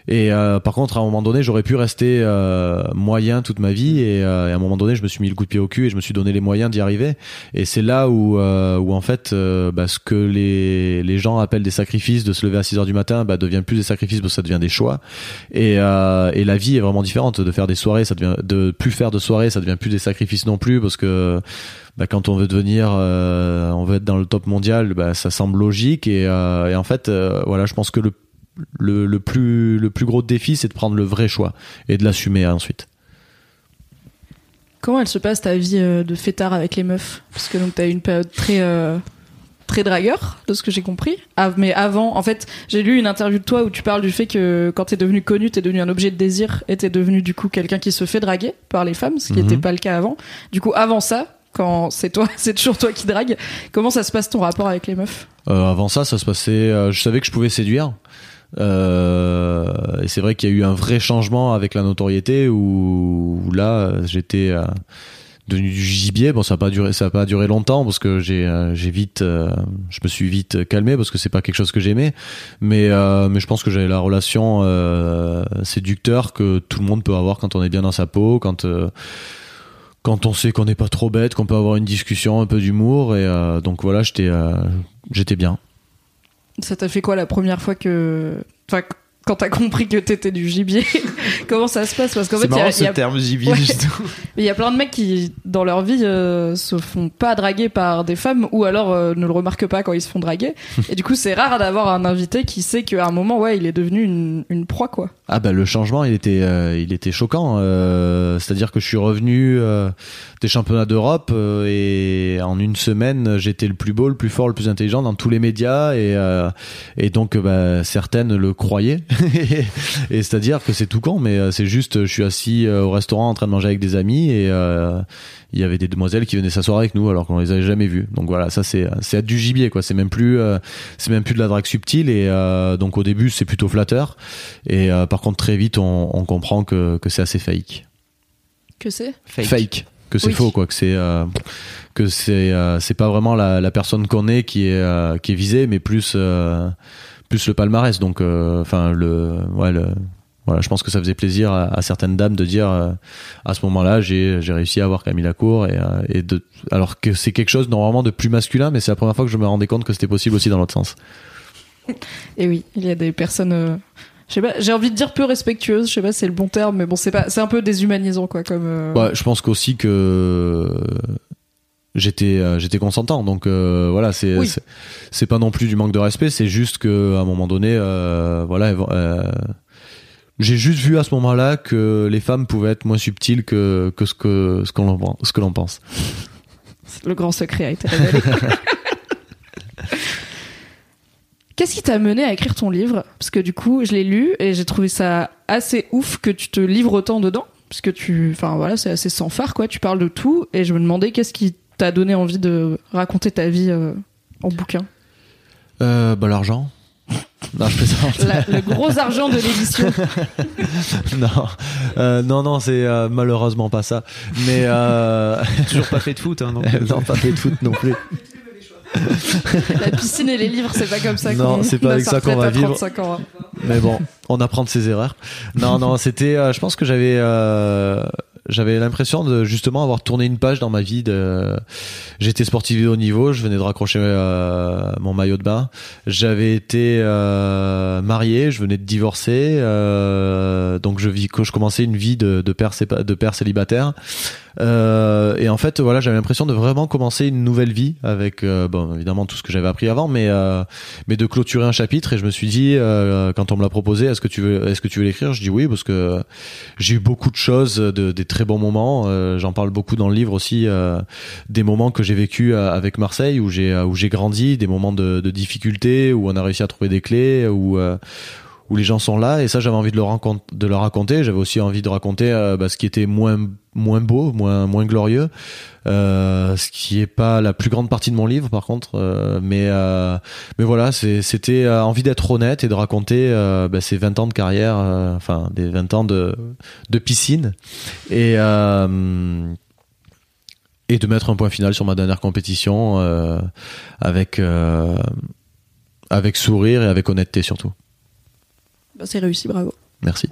et euh, par contre, à un moment donné, j'aurais pu rester euh, moyen toute ma vie. Et, euh, et à un moment donné, je me suis mis le coup de pied au cul et je me suis donné les moyens d'y arriver. Et c'est là où, euh, où en fait, euh, bah, ce que les, les gens appellent des sacrifices, de se lever à 6 heures du matin, bah, devient plus des sacrifices parce que ça devient des choix. Et, euh, et la vie est vraiment différente. De faire des soirées, ça devient de plus faire de soirées, ça devient plus des sacrifices non plus parce que bah, quand on veut devenir, on veut être dans le top mondial, bah, ça semble logique. Et, et en fait, voilà, je pense que le le, le plus le plus gros défi c'est de prendre le vrai choix et de l'assumer ensuite Comment elle se passe ta vie euh, de fêtard avec les meufs? Parce que donc t'as eu une période très euh, très dragueur, de ce que j'ai compris. Ah, mais avant, en fait, j'ai lu une interview de toi où tu parles du fait que quand t'es devenu connu, t'es devenu un objet de désir et t'es devenu du coup quelqu'un qui se fait draguer par les femmes, ce qui Mhm. n'était pas le cas avant. Du coup, avant ça, quand c'est toi, c'est toujours toi qui drague. Comment ça se passe ton rapport avec les meufs? Euh, avant ça ça se passait euh, je savais que je pouvais séduire Euh, et c'est vrai qu'il y a eu un vrai changement avec la notoriété où, là j'étais euh, devenu du gibier. Bon ça a pas duré ça a pas duré longtemps parce que j'ai euh, vite je me suis vite calmé parce que c'est pas quelque chose que j'aimais. Mais mais je pense que j'avais la relation séducteur que tout le monde peut avoir quand on est bien dans sa peau quand quand on sait qu'on n'est pas trop bête qu'on peut avoir une discussion un peu d'humour. Et donc voilà j'étais j'étais bien Ça t'a fait quoi la première fois que. Quand t'as compris que t'étais du gibier Comment ça se passe Parce qu'en fait, il y a- y a- terme gibier Ouais. il y a plein de mecs qui, dans leur vie, euh, se font pas draguer par des femmes ou alors euh, ne le remarquent pas quand ils se font draguer. Et du coup, c'est rare d'avoir un invité qui sait qu'à un moment, ouais, il est devenu une, une proie, quoi. Ah bah le changement il était euh, il était choquant c'est-à-dire que je suis revenu des championnats d'Europe et en une semaine j'étais le plus beau le plus fort le plus intelligent dans tous les médias et et donc bah, certaines le croyaient et c'est-à-dire que c'est tout con mais euh, c'est juste je suis assis euh, au restaurant en train de manger avec des amis et euh, il y avait des demoiselles qui venaient s'asseoir avec nous alors qu'on les avait jamais vues donc voilà ça c'est c'est être du gibier quoi c'est même plus euh, c'est même plus de la drague subtile et euh, donc au début c'est plutôt flatteur et euh, par contre très vite on, on comprend que, que c'est assez fake. Que c'est? Fake. que c'est Oui. faux quoi que c'est euh, que c'est euh, c'est pas vraiment la, la personne qu'on est qui est euh, qui est visée mais plus euh, plus le palmarès donc euh, enfin le ouais le voilà, je pense que ça faisait plaisir à, à certaines dames de dire euh, à ce moment-là j'ai j'ai réussi à avoir Camille Lacour et, euh, et de alors que c'est quelque chose normalement de plus masculin mais c'est la première fois que je me rendais compte que c'était possible aussi dans l'autre sens. Et oui, il y a des personnes. euh, je sais pas, j'ai envie de dire peu respectueuses, je sais pas si c'est le bon terme, mais bon, c'est pas, c'est un peu déshumanisant, quoi, comme. euh, Ouais, je pense qu'aussi que j'étais euh, j'étais consentant donc euh, voilà c'est Oui. c'est- c'est pas non plus du manque de respect c'est juste que à un moment donné euh, voilà euh, j'ai juste vu à ce moment-là que les femmes pouvaient être moins subtiles que que ce que ce qu'on ce que l'on pense Le grand secret a été révélé. Qu'est-ce qui t'a mené à écrire ton livre? Parce que du coup, je l'ai lu et j'ai trouvé ça assez ouf que tu te livres autant dedans. Parce que tu, enfin voilà, c'est assez sans phare quoi. Tu parles de tout et je me demandais qu'est-ce qui t'a donné envie de raconter ta vie euh, en bouquin. euh, bah l'argent non je plaisante La- le gros argent de l'édition. non Euh, non non c'est euh, malheureusement pas ça mais euh... Toujours pas fait de foot, hein, non pas fait de foot non plus La piscine et les livres, c'est pas comme ça Non, qu'on c'est pas a avec ça qu'on va à vivre. 35 ans, hein. Mais bon, on apprend de ses erreurs. Non, non, c'était. euh, je pense que j'avais. J'avais l'impression de justement avoir tourné une page dans ma vie. De... J'étais sportif de haut niveau, je venais de raccrocher euh, mon maillot de bain. J'avais été euh, marié, je venais de divorcer, euh, donc je vis, je commençais une vie de, de père, de père célibataire. Euh, et en fait, voilà, j'avais l'impression de vraiment commencer une nouvelle vie avec, euh, bon, évidemment tout ce que j'avais appris avant, mais euh, mais de clôturer un chapitre. Et je me suis dit, quand on me l'a proposé, est-ce que tu veux, est-ce que tu veux l'écrire? Je dis oui parce que j'ai eu beaucoup de choses, de, des très bons moments. J'en parle beaucoup dans le livre aussi, des moments que j'ai vécu avec Marseille où j'ai où j'ai grandi, des moments de, de difficulté où on a réussi à trouver des clés, où où les gens sont là et ça j'avais envie de leur raconter. J'avais aussi envie de raconter euh, bah, ce qui était moins moins beau moins moins glorieux euh, ce qui est pas la plus grande partie de mon livre par contre euh, mais mais voilà c'était envie d'être honnête et de raconter bah, ces 20 ans de carrière enfin des 20 ans de de piscine. Et et de mettre un point final sur ma dernière compétition avec avec sourire et avec honnêteté surtout bah, c'est réussi, bravo. Merci.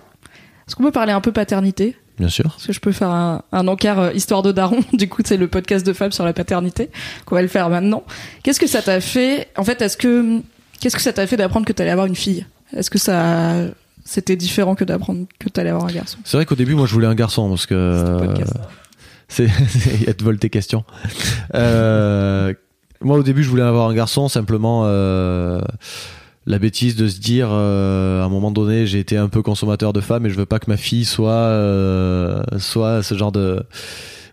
Est-ce qu'on peut parler un peu paternité? Bien sûr. Parce que je peux faire un, encart euh, histoire de daron. Du coup, c'est le podcast de Fab sur la paternité qu'on va le faire maintenant. Qu'est-ce que ça t'a fait? En fait, est-ce que qu'est-ce que ça t'a fait d'apprendre que t'allais avoir une fille? Est-ce que ça c'était différent que d'apprendre que t'allais avoir un garçon? C'est vrai qu'au début, moi, je voulais un garçon parce que c'est il y a de vol tes questions. Euh, moi, au début, je voulais avoir un garçon simplement. Euh, la bêtise de se dire euh, à un moment donné j'ai été un peu consommateur de femmes et je veux pas que ma fille soit euh, soit ce genre de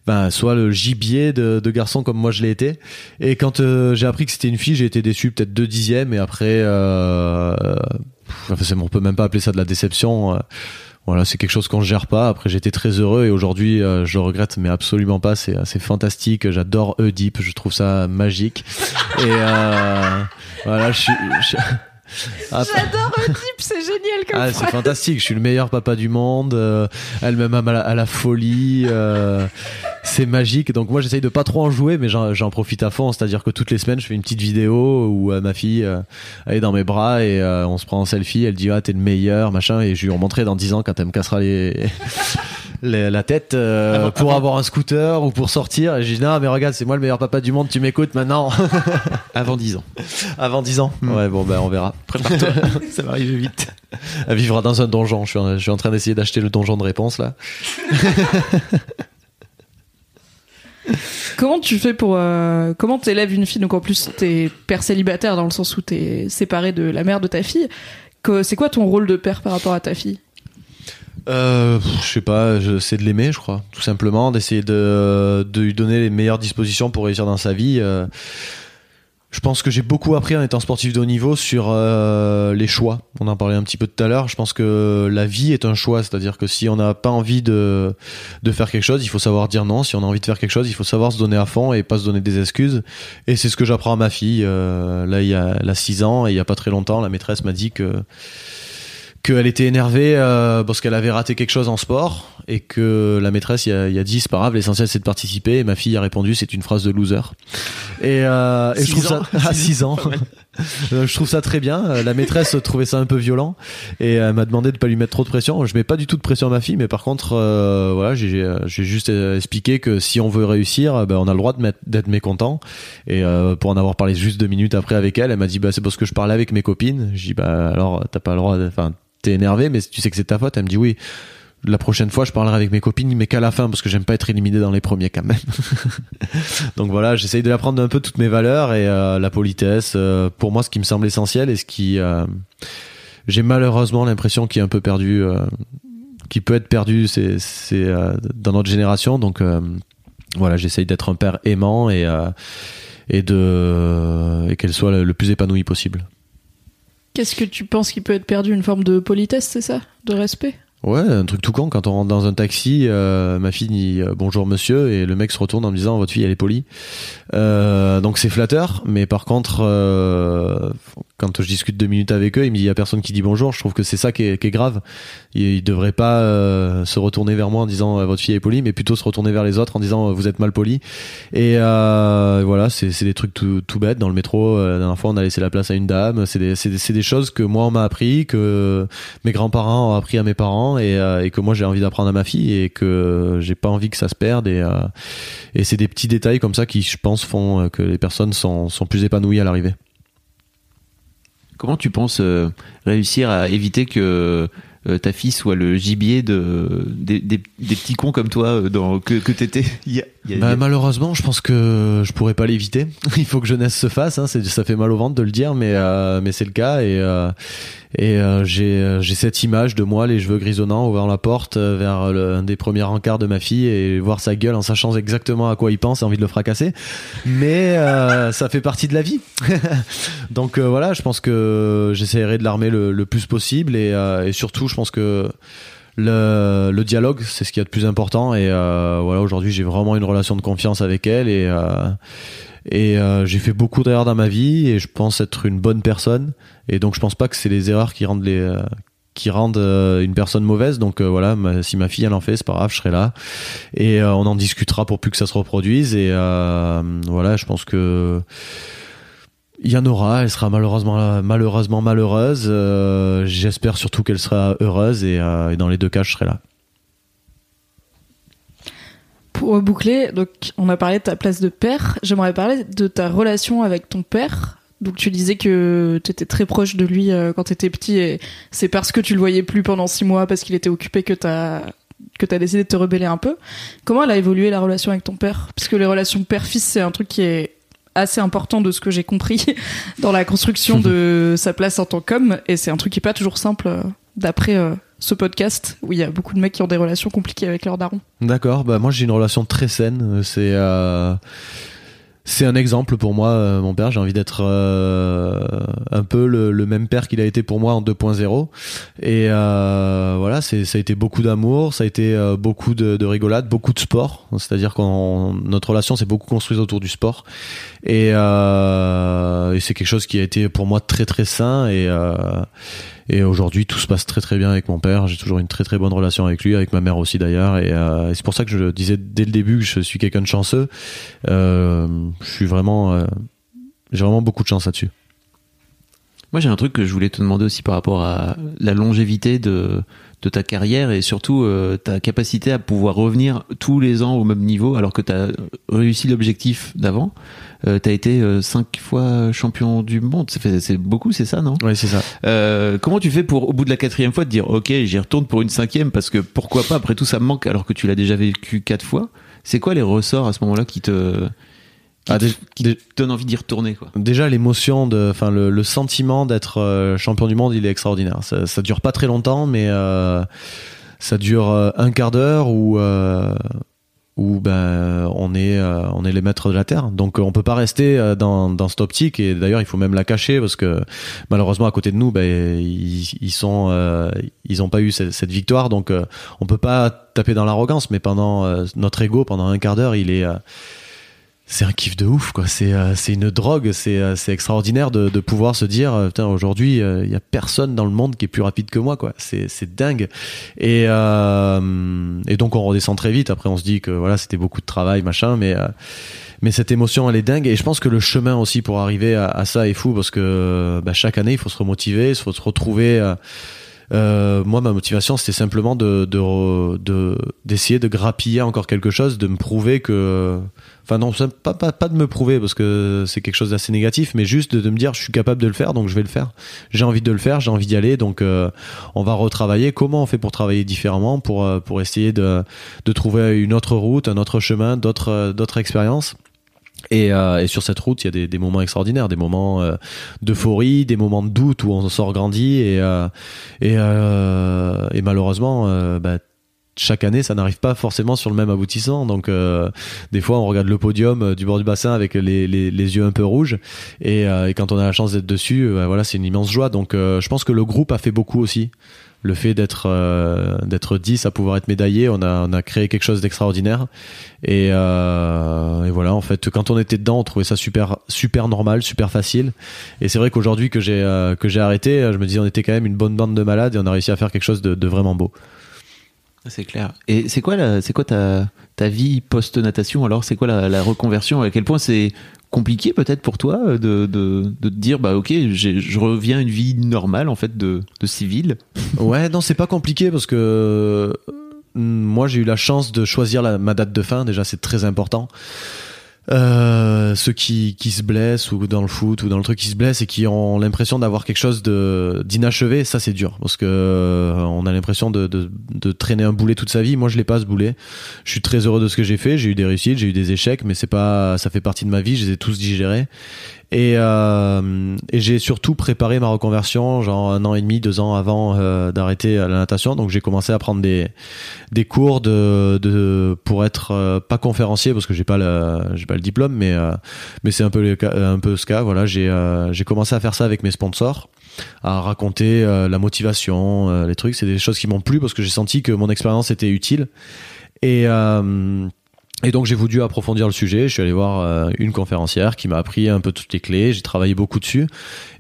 ben, soit le gibier de, de garçon comme moi je l'ai été et quand euh, j'ai appris que c'était une fille j'ai été déçu peut-être deux dixièmes et après euh, enfin, on peut même pas appeler ça de la déception voilà, c'est quelque chose qu'on gère pas. Après, j'étais très heureux et aujourd'hui, je regrette, mais absolument pas. C'est, c'est fantastique. J'adore Oedipe. Je trouve ça magique. et voilà, je suis. Ah, J'adore type, c'est génial comme ah, C'est fantastique, je suis le meilleur papa du monde, euh, elle m'aime à, la folie, euh, c'est magique. Donc moi j'essaye de pas trop en jouer, mais j'en profite à fond. C'est-à-dire que toutes les semaines je fais une petite vidéo où euh, ma fille elle est dans mes bras et on se prend en selfie, elle dit ah t'es le meilleur, machin, et je lui remontrerai dans 10 ans quand elle me cassera les... la tête euh, pour avoir un scooter ou pour sortir. Et j'ai dit non, mais regarde, c'est moi le meilleur papa du monde, tu m'écoutes maintenant. Avant 10 ans. Avant 10 ans hmm. Ouais, bon, ben on verra. Prépare-toi, ça va arriver vite. Elle vivra dans un donjon. Je suis en, je suis en train d'essayer d'acheter le donjon de réponse là. Comment tu fais pour euh, comment t'élèves une fille? Donc en plus t'es père célibataire dans le sens où t'es séparé de la mère de ta fille c'est quoi ton rôle de père par rapport à ta fille? Euh, je sais pas, c'est de l'aimer, je crois, tout simplement, d'essayer de, de lui donner les meilleures dispositions pour réussir dans sa vie. Euh, je pense que j'ai beaucoup appris en étant sportif de haut niveau sur euh, les choix. On en parlait un petit peu tout à l'heure. Je pense que la vie est un choix, c'est-à-dire que si on n'a pas envie de, de faire quelque chose, il faut savoir dire non. Si on a envie de faire quelque chose, il faut savoir se donner à fond et pas se donner des excuses. Et c'est ce que j'apprends à ma fille. Euh, là, il y a, elle a 6 ans et il y a pas très longtemps, la maîtresse m'a dit que qu'elle était énervée euh, parce qu'elle avait raté quelque chose en sport et que la maîtresse il y a, y a dit c'est pas grave l'essentiel c'est de participer et ma fille a répondu c'est une phrase de loser. Et, euh, et je trouve ça à 6 ans. Euh, je trouve ça très bien. Euh, la maîtresse trouvait ça un peu violent et elle m'a demandé de pas lui mettre trop de pression. Je mets pas du tout de pression à ma fille mais par contre euh, voilà j'ai j'ai juste expliqué que si on veut réussir ben on a le droit de d'être mécontent. Et pour en avoir parlé juste deux minutes après avec elle elle m'a dit bah c'est parce que je parlais avec mes copines. Je dis bah alors t'as pas le droit enfin t'es énervé, mais tu sais que c'est ta faute. Elle me dit oui. La prochaine fois, je parlerai avec mes copines, mais qu'à la fin, parce que j'aime pas être éliminé dans les premiers quand même. Donc voilà, j'essaye de apprendre un peu toutes mes valeurs et euh, la politesse. Euh, pour moi, ce qui me semble essentiel et ce qui, euh, j'ai malheureusement l'impression qu'il est un peu perdu, qui peut être perdu, c'est dans notre génération. Donc voilà, j'essaye d'être un père aimant et et de et qu'elle soit le plus épanouie possible. Qu'est-ce que tu penses qui peut être perdu? Une forme de politesse, c'est ça? De respect? Ouais, un truc tout con. Quand on rentre dans un taxi, euh, ma fille dit euh, bonjour monsieur et le mec se retourne en me disant votre fille elle est polie. Euh, donc c'est flatteur, mais par contre, quand je discute deux minutes avec eux, il me dit y a personne qui dit bonjour. Je trouve que c'est ça qui est, grave. Il, il devrait pas se retourner vers moi en disant votre fille est polie, mais plutôt se retourner vers les autres en disant vous êtes mal poli. Et voilà, c'est des trucs tout, tout bêtes. Dans le métro, la dernière fois on a laissé la place à une dame. C'est des, des, des choses que moi on m'a appris, que mes grands-parents ont appris à mes parents important et, que moi j'ai envie d'apprendre à ma fille et que j'ai pas envie que ça se perde et, et c'est des petits détails comme ça qui je pense font que les personnes sont, sont plus épanouies à l'arrivée. Comment tu penses réussir à éviter que euh, ta fille soit le gibier de des, petits cons comme toi euh, dans, que, que t'étais. Bah, malheureusement, je pense que je pourrais pas l'éviter. Il faut que jeunesse se fasse. Hein. Ça fait mal au ventre de le dire, mais euh, mais c'est le cas et euh, et euh, j'ai j'ai cette image de moi, les cheveux grisonnants, ouvrant la porte vers le, un des premiers encarts de ma fille et voir sa gueule en sachant exactement à quoi il pense et envie de le fracasser. Mais ça fait partie de la vie. Donc voilà, je pense que j'essaierai de l'armer le, le, plus possible et, et surtout, je pense que le, le dialogue, c'est ce qu'il y a de plus important. Et euh, voilà, aujourd'hui, j'ai vraiment une relation de confiance avec elle et euh, et euh, j'ai fait beaucoup d'erreurs dans ma vie et je pense être une bonne personne. Et donc, je pense pas que c'est les erreurs qui rendent les qui rendent une personne mauvaise. Donc voilà, si ma fille en fait, c'est pas grave, je serai là et on en discutera pour plus que ça se reproduise. Et voilà, je pense que il y en aura, elle sera malheureusement malheureusement malheureuse. Euh, j'espère surtout qu'elle sera heureuse euh, et, dans les deux cas, je serai là. Pour boucler, donc on a parlé de ta place de père. J'aimerais parler de ta relation avec ton père. Donc tu disais que tu étais très proche de lui euh, quand tu étais petit et c'est parce que tu le voyais plus pendant six mois parce qu'il était occupé que t'as que t'as décidé de te rebeller un peu. Comment elle a évolué la relation avec ton père? Parce que les relations père-fils c'est un truc qui est assez important de ce que j'ai compris dans la construction de sa place en tant qu'homme. Et c'est un truc qui est pas toujours simple euh, d'après euh, ce podcast où il y a beaucoup de mecs qui ont des relations compliquées avec leurs darons. D'accord, bah moi j'ai une relation très saine. C'est euh, c'est un exemple pour moi, euh, mon père. J'ai envie d'être euh, un peu le, même père qu'il a été pour moi en 2.0. Et euh, voilà, c'est ça a été beaucoup d'amour, ça a été beaucoup de, de, rigolade, beaucoup de sport. C'est-à-dire que notre relation s'est beaucoup construite autour du sport. Et, et c'est quelque chose qui a été pour moi très très sain. Et et aujourd'hui, tout se passe très très bien avec mon père. J'ai toujours une très très bonne relation avec lui, avec ma mère aussi d'ailleurs. Et, euh, c'est pour ça que je disais dès le début que je suis quelqu'un de chanceux. Euh, euh, j'ai vraiment beaucoup de chance là-dessus. Moi, j'ai un truc que je voulais te demander aussi par rapport à la longévité de, de ta carrière et surtout euh, ta capacité à pouvoir revenir tous les ans au même niveau alors que tu as réussi l'objectif d'avant. Euh, tu as été euh, cinq fois champion du monde. C'est beaucoup, c'est ça, non? Oui, c'est ça. Euh, comment tu fais pour, au bout de la quatrième fois, te dire, ok, j'y retourne pour une cinquième parce que pourquoi pas? Après tout, ça me manque alors que tu l'as déjà vécu quatre fois. C'est quoi les ressorts à ce moment-là qui te qui, ah, donne envie d'y retourner quoi. Déjà l'émotion de enfin le, le, sentiment d'être euh, champion du monde, il est extraordinaire. Ça, ça dure pas très longtemps mais euh, ça dure euh, un quart d'heure ou où ben on est on est les maîtres de la terre donc on peut pas rester dans, dans cette optique et d'ailleurs il faut même la cacher parce que malheureusement à côté de nous ben ils, ils sont ils ont pas eu cette, cette victoire donc on peut pas taper dans l'arrogance mais pendant notre ego pendant un quart d'heure il est c'est un kiff de ouf quoi. C'est euh, une drogue. C'est euh, extraordinaire de, de pouvoir se dire euh, putain aujourd'hui il y a personne dans le monde qui est plus rapide que moi quoi. C'est dingue. Et et donc on redescend très vite. Après on se dit que voilà c'était beaucoup de travail machin mais mais cette émotion elle est dingue. Et je pense que le chemin aussi pour arriver à, à ça est fou parce que bah, chaque année il faut se remotiver il faut se retrouver euh, moi, ma motivation, c'était simplement de, de, d'essayer de, grappiller encore quelque chose, de me prouver que, enfin non, pas, de me prouver parce que c'est quelque chose d'assez négatif, mais juste de, me dire je suis capable de le faire, donc je vais le faire. J'ai envie de le faire, j'ai envie d'y aller, donc euh, on va retravailler. Comment on fait pour travailler différemment, pour euh, essayer de, trouver une autre route, un autre chemin, d'autres expériences? Et, euh, et, sur cette route, il y a des, des moments extraordinaires, des moments euh, d'euphorie, des moments de doute où on sort grandi. Et, euh, et, euh, et, malheureusement, euh, bah, chaque année, ça n'arrive pas forcément sur le même aboutissant. Donc, des fois, on regarde le podium du bord du bassin avec les, les, les yeux un peu rouges. Et, et, quand on a la chance d'être dessus, bah, voilà, c'est une immense joie. Donc, je pense que le groupe a fait beaucoup aussi le fait d'être euh, d'être 10 à pouvoir être médaillé, on a on a créé quelque chose d'extraordinaire. Et, euh, et, voilà, en fait, quand on était dedans, on trouvait ça super super normal, super facile. Et c'est vrai qu'aujourd'hui que j'ai euh, que j'ai arrêté, je me disais on était quand même une bonne bande de malades et on a réussi à faire quelque chose de vraiment beau. C'est clair. Et c'est quoi, la, c'est quoi ta, ta vie post-natation alors? C'est quoi la, reconversion? À quel point c'est compliqué peut-être pour toi de, de, de te dire bah ok je reviens à une vie normale en fait de, de civil? Ouais, non, c'est pas compliqué parce que euh, moi j'ai eu la chance de choisir la- ma date de fin. Déjà, c'est très important. Euh, ceux qui, qui se blessent ou dans le foot ou dans le truc qui se blessent et qui ont l'impression d'avoir quelque chose de d'inachevé, ça c'est dur parce que euh, on a l'impression de, de, de traîner un boulet toute sa vie. Moi, je l'ai pas ce boulet. Je suis très heureux de ce que j'ai fait. J'ai eu des réussites, j'ai eu des échecs, mais c'est pas, ça fait partie de ma vie. Je les ai tous digérés. Et, euh, et j'ai surtout préparé ma reconversion, genre un an et demi, deux ans avant euh, d'arrêter la natation. Donc j'ai commencé à prendre des des cours de, de pour être euh, pas conférencier parce que j'ai pas le j'ai pas le diplôme, mais euh, mais c'est un peu le un peu ce cas. Voilà, j'ai euh, j'ai commencé à faire ça avec mes sponsors à raconter euh, la motivation, euh, les trucs. C'est des choses qui m'ont plu parce que j'ai senti que mon expérience était utile. Et euh, et donc j'ai voulu approfondir le sujet. Je suis allé voir euh, une conférencière qui m'a appris un peu toutes les clés. J'ai travaillé beaucoup dessus.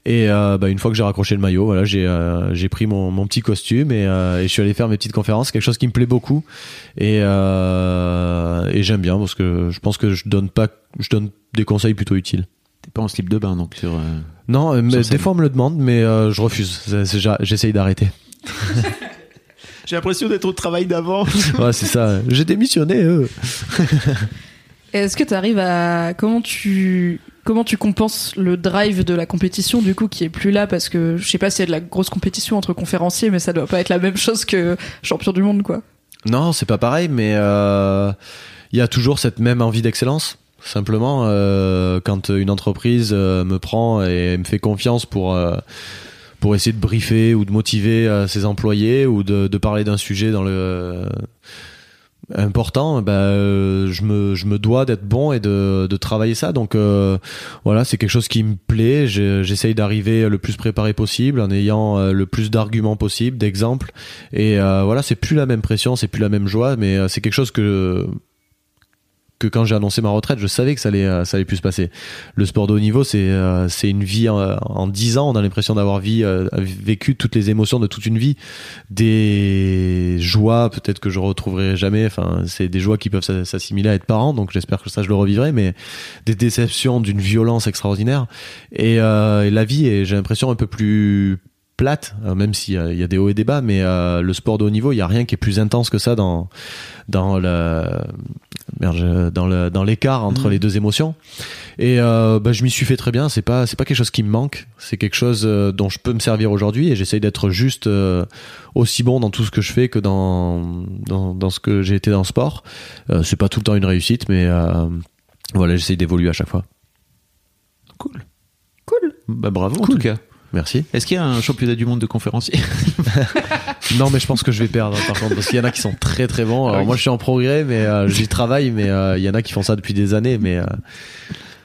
Et euh, bah, une fois que j'ai raccroché le maillot, voilà, j'ai euh, j'ai pris mon, mon petit costume et, euh, et je suis allé faire mes petites conférences. Quelque chose qui me plaît beaucoup et euh, et j'aime bien parce que je pense que je donne pas, je donne des conseils plutôt utiles. t'es pas en slip de bain donc sur euh, Non, mais des fois on me le demande, mais euh, je refuse. J'essaye d'arrêter. j'ai l'impression d'être au travail d'avant Ouais, c'est ça. J'ai démissionné. eux. Est-ce que tu arrives à comment tu comment tu compenses le drive de la compétition du coup qui est plus là? Parce que je sais pas s'il y a de la grosse compétition entre conférenciers mais ça doit pas être la même chose que champion du monde quoi. Non, c'est pas pareil, mais euh, il y a toujours cette même envie d'excellence. Simplement, euh, quand une entreprise euh, me prend et me fait confiance pour euh, pour essayer de briefer ou de motiver euh, ses employés ou de, parler d'un sujet dans le euh, important, bah, euh, je me je me dois d'être bon et de de travailler ça. Donc voilà, c'est quelque chose qui me plaît. Je- J'essaye d'arriver le plus préparé possible en ayant le plus d'arguments possible, d'exemples. Et voilà, c'est plus la même pression, c'est plus la même joie, mais c'est quelque chose que que quand j'ai annoncé ma retraite, je savais que ça allait euh, ça allait plus se passer. Le sport de haut niveau, c'est euh, c'est une vie en, en 10 ans, on a l'impression d'avoir euh, vécu toutes les émotions de toute une vie, des joies peut-être que je retrouverai jamais, enfin, c'est des joies qui peuvent s'a- s'assimiler à être parent, donc j'espère que ça je le revivrai mais des déceptions d'une violence extraordinaire. Et, euh, et la vie j'ai l'impression un peu plus plate, euh, même s'il y, a- il y a des hauts et des bas, mais euh, le sport de haut niveau, il y a rien qui est plus intense que ça dans dans le merde, dans le dans l'écart entre Mhm. les deux émotions. Et euh, bah, je m'y suis fait très bien. C'est pas c'est pas quelque chose qui me manque. C'est quelque chose euh, dont je peux me servir aujourd'hui et j'essaye d'être juste euh, aussi bon dans tout ce que je fais que dans dans, dans ce que j'ai été dans le sport. Euh, c'est pas tout le temps une réussite, mais euh, voilà, j'essaye d'évoluer à chaque fois. cool Cool. bah bravo en Cool. tout cas Merci. est-ce qu'il y a un championnat du monde de conférenciers Non, mais je pense que je vais perdre par contre parce qu'il y en a qui sont très très bons. Alors Ah oui. moi, je suis en progrès, mais euh, j'y travaille. Mais euh, il y en a qui font ça depuis des années, mais euh,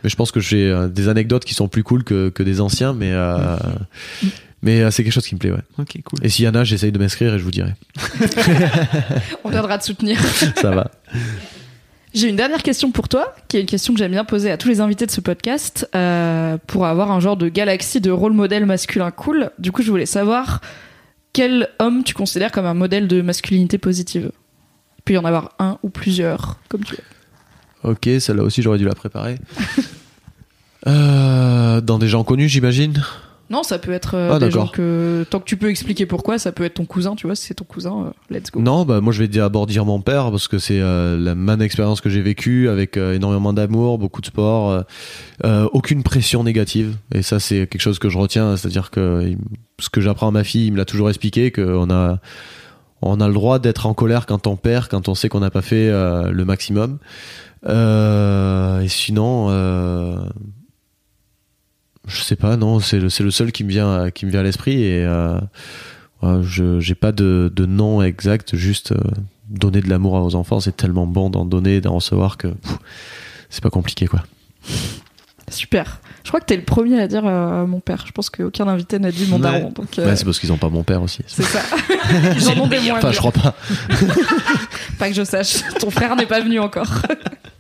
mais je pense que j'ai euh, des anecdotes qui sont plus cool que que des anciens, mais euh, mais euh, c'est quelque chose qui me plaît. Ouais. ok cool Et s'il y en a, j'essaye de m'inscrire et je vous dirai. On viendra te soutenir. Ça va. J'ai une dernière question pour toi, qui est une question que j'aime bien poser à tous les invités de ce podcast, euh, pour avoir un genre de galaxie de rôle modèle masculin cool. Du coup, je voulais savoir quel homme tu considères comme un modèle de masculinité positive. Il peut y en avoir un ou plusieurs, comme tu veux. Ok, celle-là aussi, j'aurais dû la préparer. Euh, dans des gens connus, j'imagine? Non, ça peut être euh, Ah, des gens que tant que tu peux expliquer pourquoi, ça peut être ton cousin, tu vois, si c'est ton cousin, euh, let's go. Non, bah moi je vais d'abord dire mon père parce que c'est euh, la man expérience que j'ai vécue avec énormément d'amour, beaucoup de sport, aucune pression négative et ça c'est quelque chose que je retiens, c'est-à-dire que ce que j'apprends à ma fille, il me l'a toujours expliqué qu'on a on a le droit d'être en colère quand on perd, quand on sait qu'on n'a pas fait le maximum. Et sinon, je sais pas, non, c'est le, le seul qui me vient, qui me vient à l'esprit et euh, je j'ai pas de, de nom exact, juste euh, donner de l'amour aux enfants, c'est tellement bon d'en donner, d'en recevoir que c'est pas compliqué quoi. Super. Je crois que t'es le premier à dire euh, mon père. Je pense qu'aucun invité n'a dit mon daron. Euh, Ouais, c'est parce qu'ils ont pas mon père aussi. c'est ça. Ils en ont des moins Enfin, je crois pas. Pas que je sache. Ton frère n'est pas venu encore.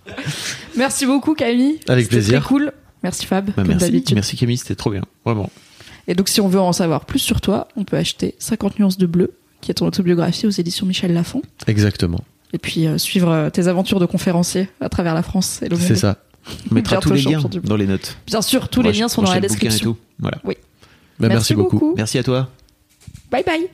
Merci beaucoup, Camille. Avec plaisir. Très cool. Merci Fab, Bah, comme merci d'habitude. merci Camille c'était trop bien vraiment Et donc, si on veut en savoir plus sur toi, on peut acheter 50 nuances de bleu, qui est ton autobiographie aux éditions Michel Lafon. Exactement. Et puis euh, suivre euh, tes aventures de conférencier à travers la France et le monde. C'est ça. On mettra tous les liens dans les notes. Bien sûr, tous les liens sont dans la bouquin et description. tout. Voilà. Bah, merci beaucoup. Merci à toi. Bye bye.